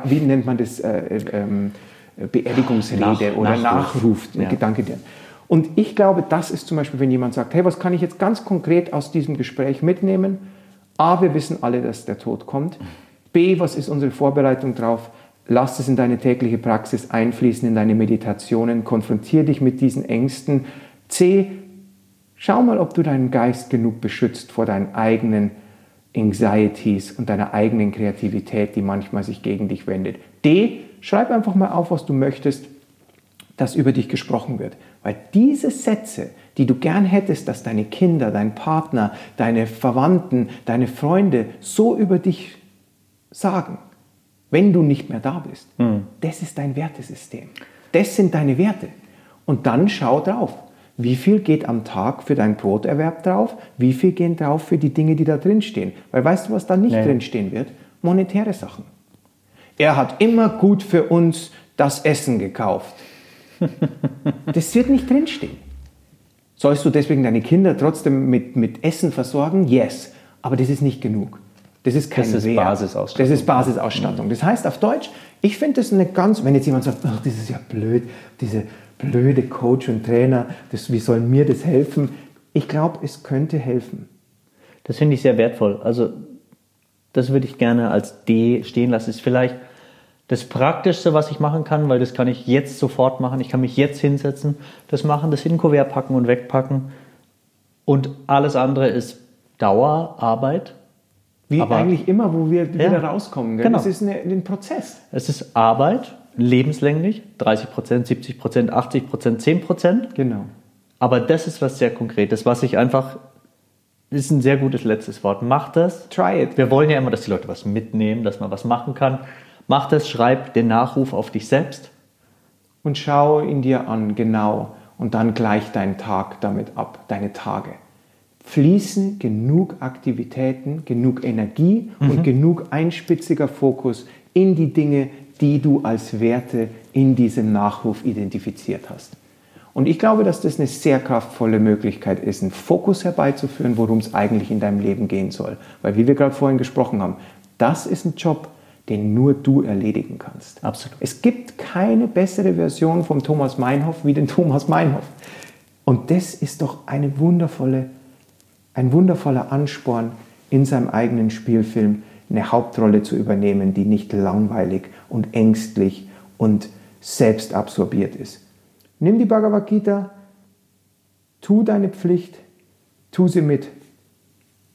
Wie nennt man das? Äh, äh, ähm, Beerdigungsrede Nach, oder Nachruf, ja. Gedanke der. Und ich glaube, das ist zum Beispiel, wenn jemand sagt, hey, was kann ich jetzt ganz konkret aus diesem Gespräch mitnehmen? A, wir wissen alle, dass der Tod kommt. B, was ist unsere Vorbereitung drauf? Lass es in deine tägliche Praxis einfließen, in deine Meditationen. Konfrontier dich mit diesen Ängsten. C, schau mal, ob du deinen Geist genug beschützt vor deinen eigenen Anxieties und deiner eigenen Kreativität, die manchmal sich gegen dich wendet. D, schreib einfach mal auf, was du möchtest, dass über dich gesprochen wird. Weil diese Sätze, die du gern hättest, dass deine Kinder, dein Partner, deine Verwandten, deine Freunde so über dich sagen, wenn du nicht mehr da bist, mhm. das ist dein Wertesystem. Das sind deine Werte. Und dann schau drauf. Wie viel geht am Tag für deinen Broterwerb drauf? Wie viel gehen drauf für die Dinge, die da drin stehen? Weil weißt du, was da nicht nee. drin stehen wird? Monetäre Sachen. Er hat immer gut für uns das Essen gekauft. das wird nicht drinstehen. Sollst du deswegen deine Kinder trotzdem mit, mit Essen versorgen? Yes. Aber das ist nicht genug. Das ist kein Das ist. Basisausstattung. Das ist Basisausstattung. Das heißt auf Deutsch, ich finde das eine ganz, wenn jetzt jemand sagt, ach, das ist ja blöd, diese blöde Coach und Trainer, das, wie soll mir das helfen? Ich glaube, es könnte helfen. Das finde ich sehr wertvoll. Also das würde ich gerne als D stehen lassen. Ist vielleicht das Praktischste, was ich machen kann, weil das kann ich jetzt sofort machen. Ich kann mich jetzt hinsetzen, das machen, das in Kuvert packen und wegpacken. Und alles andere ist Dauerarbeit. Wie Aber eigentlich immer, wo wir ja, wieder rauskommen. Gell? Genau. Es ist eine, ein Prozess. Es ist Arbeit, lebenslänglich, 30 Prozent, 70 Prozent, 80 Prozent, 10 Prozent. Genau. Aber das ist was sehr Konkretes, was ich einfach, das ist ein sehr gutes letztes Wort. Mach das. Try it. Wir wollen ja immer, dass die Leute was mitnehmen, dass man was machen kann. Mach das, schreib den Nachruf auf dich selbst. Und schau ihn dir an, genau. Und dann gleich deinen Tag damit ab, deine Tage fließen genug Aktivitäten, genug Energie mhm. und genug einspitziger Fokus in die Dinge, die du als Werte in diesem Nachruf identifiziert hast. Und ich glaube, dass das eine sehr kraftvolle Möglichkeit ist, einen Fokus herbeizuführen, worum es eigentlich in deinem Leben gehen soll. Weil, wie wir gerade vorhin gesprochen haben, das ist ein Job, den nur du erledigen kannst. Absolut. Es gibt keine bessere Version vom Thomas Meinhof wie den Thomas Meinhof. Und das ist doch eine wundervolle ein wundervoller Ansporn, in seinem eigenen Spielfilm eine Hauptrolle zu übernehmen, die nicht langweilig und ängstlich und selbstabsorbiert ist. Nimm die Bhagavad Gita, tu deine Pflicht, tu sie mit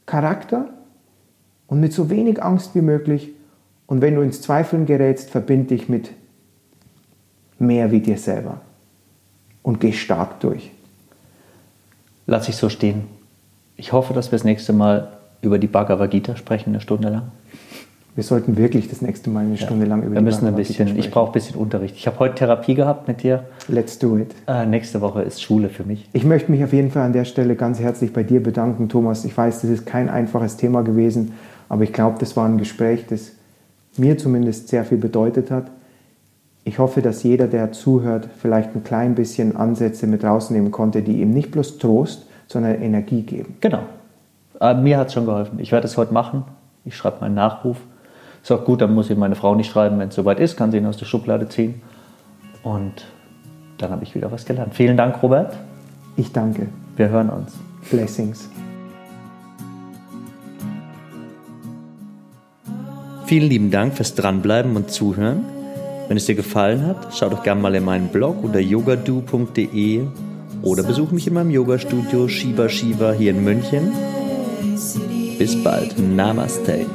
Charakter und mit so wenig Angst wie möglich. Und wenn du ins Zweifeln gerätst, verbind dich mit mehr wie dir selber und geh stark durch. Lass ich so stehen. Ich hoffe, dass wir das nächste Mal über die Bhagavad Gita sprechen, eine Stunde lang. Wir sollten wirklich das nächste Mal eine Stunde lang über wir die müssen Bhagavad ein bisschen, Gita Ich brauche ein bisschen Unterricht. Ich habe heute Therapie gehabt mit dir. Let's do it. Äh, nächste Woche ist Schule für mich. Ich möchte mich auf jeden Fall an der Stelle ganz herzlich bei dir bedanken, Thomas. Ich weiß, das ist kein einfaches Thema gewesen, aber ich glaube, das war ein Gespräch, das mir zumindest sehr viel bedeutet hat. Ich hoffe, dass jeder, der zuhört, vielleicht ein klein bisschen Ansätze mit rausnehmen konnte, die ihm nicht bloß Trost, sondern Energie geben. Genau. Aber mir hat es schon geholfen. Ich werde es heute machen. Ich schreibe meinen Nachruf. Ist auch gut, dann muss ich meine Frau nicht schreiben, wenn es soweit ist, kann sie ihn aus der Schublade ziehen. Und dann habe ich wieder was gelernt. Vielen Dank, Robert. Ich danke. Wir hören uns. Blessings. Vielen lieben Dank fürs Dranbleiben und Zuhören. Wenn es dir gefallen hat, schau doch gerne mal in meinen Blog unter yogadu.de oder besuch mich in meinem Yoga-Studio Shiva Shiva hier in München. Bis bald. Namaste.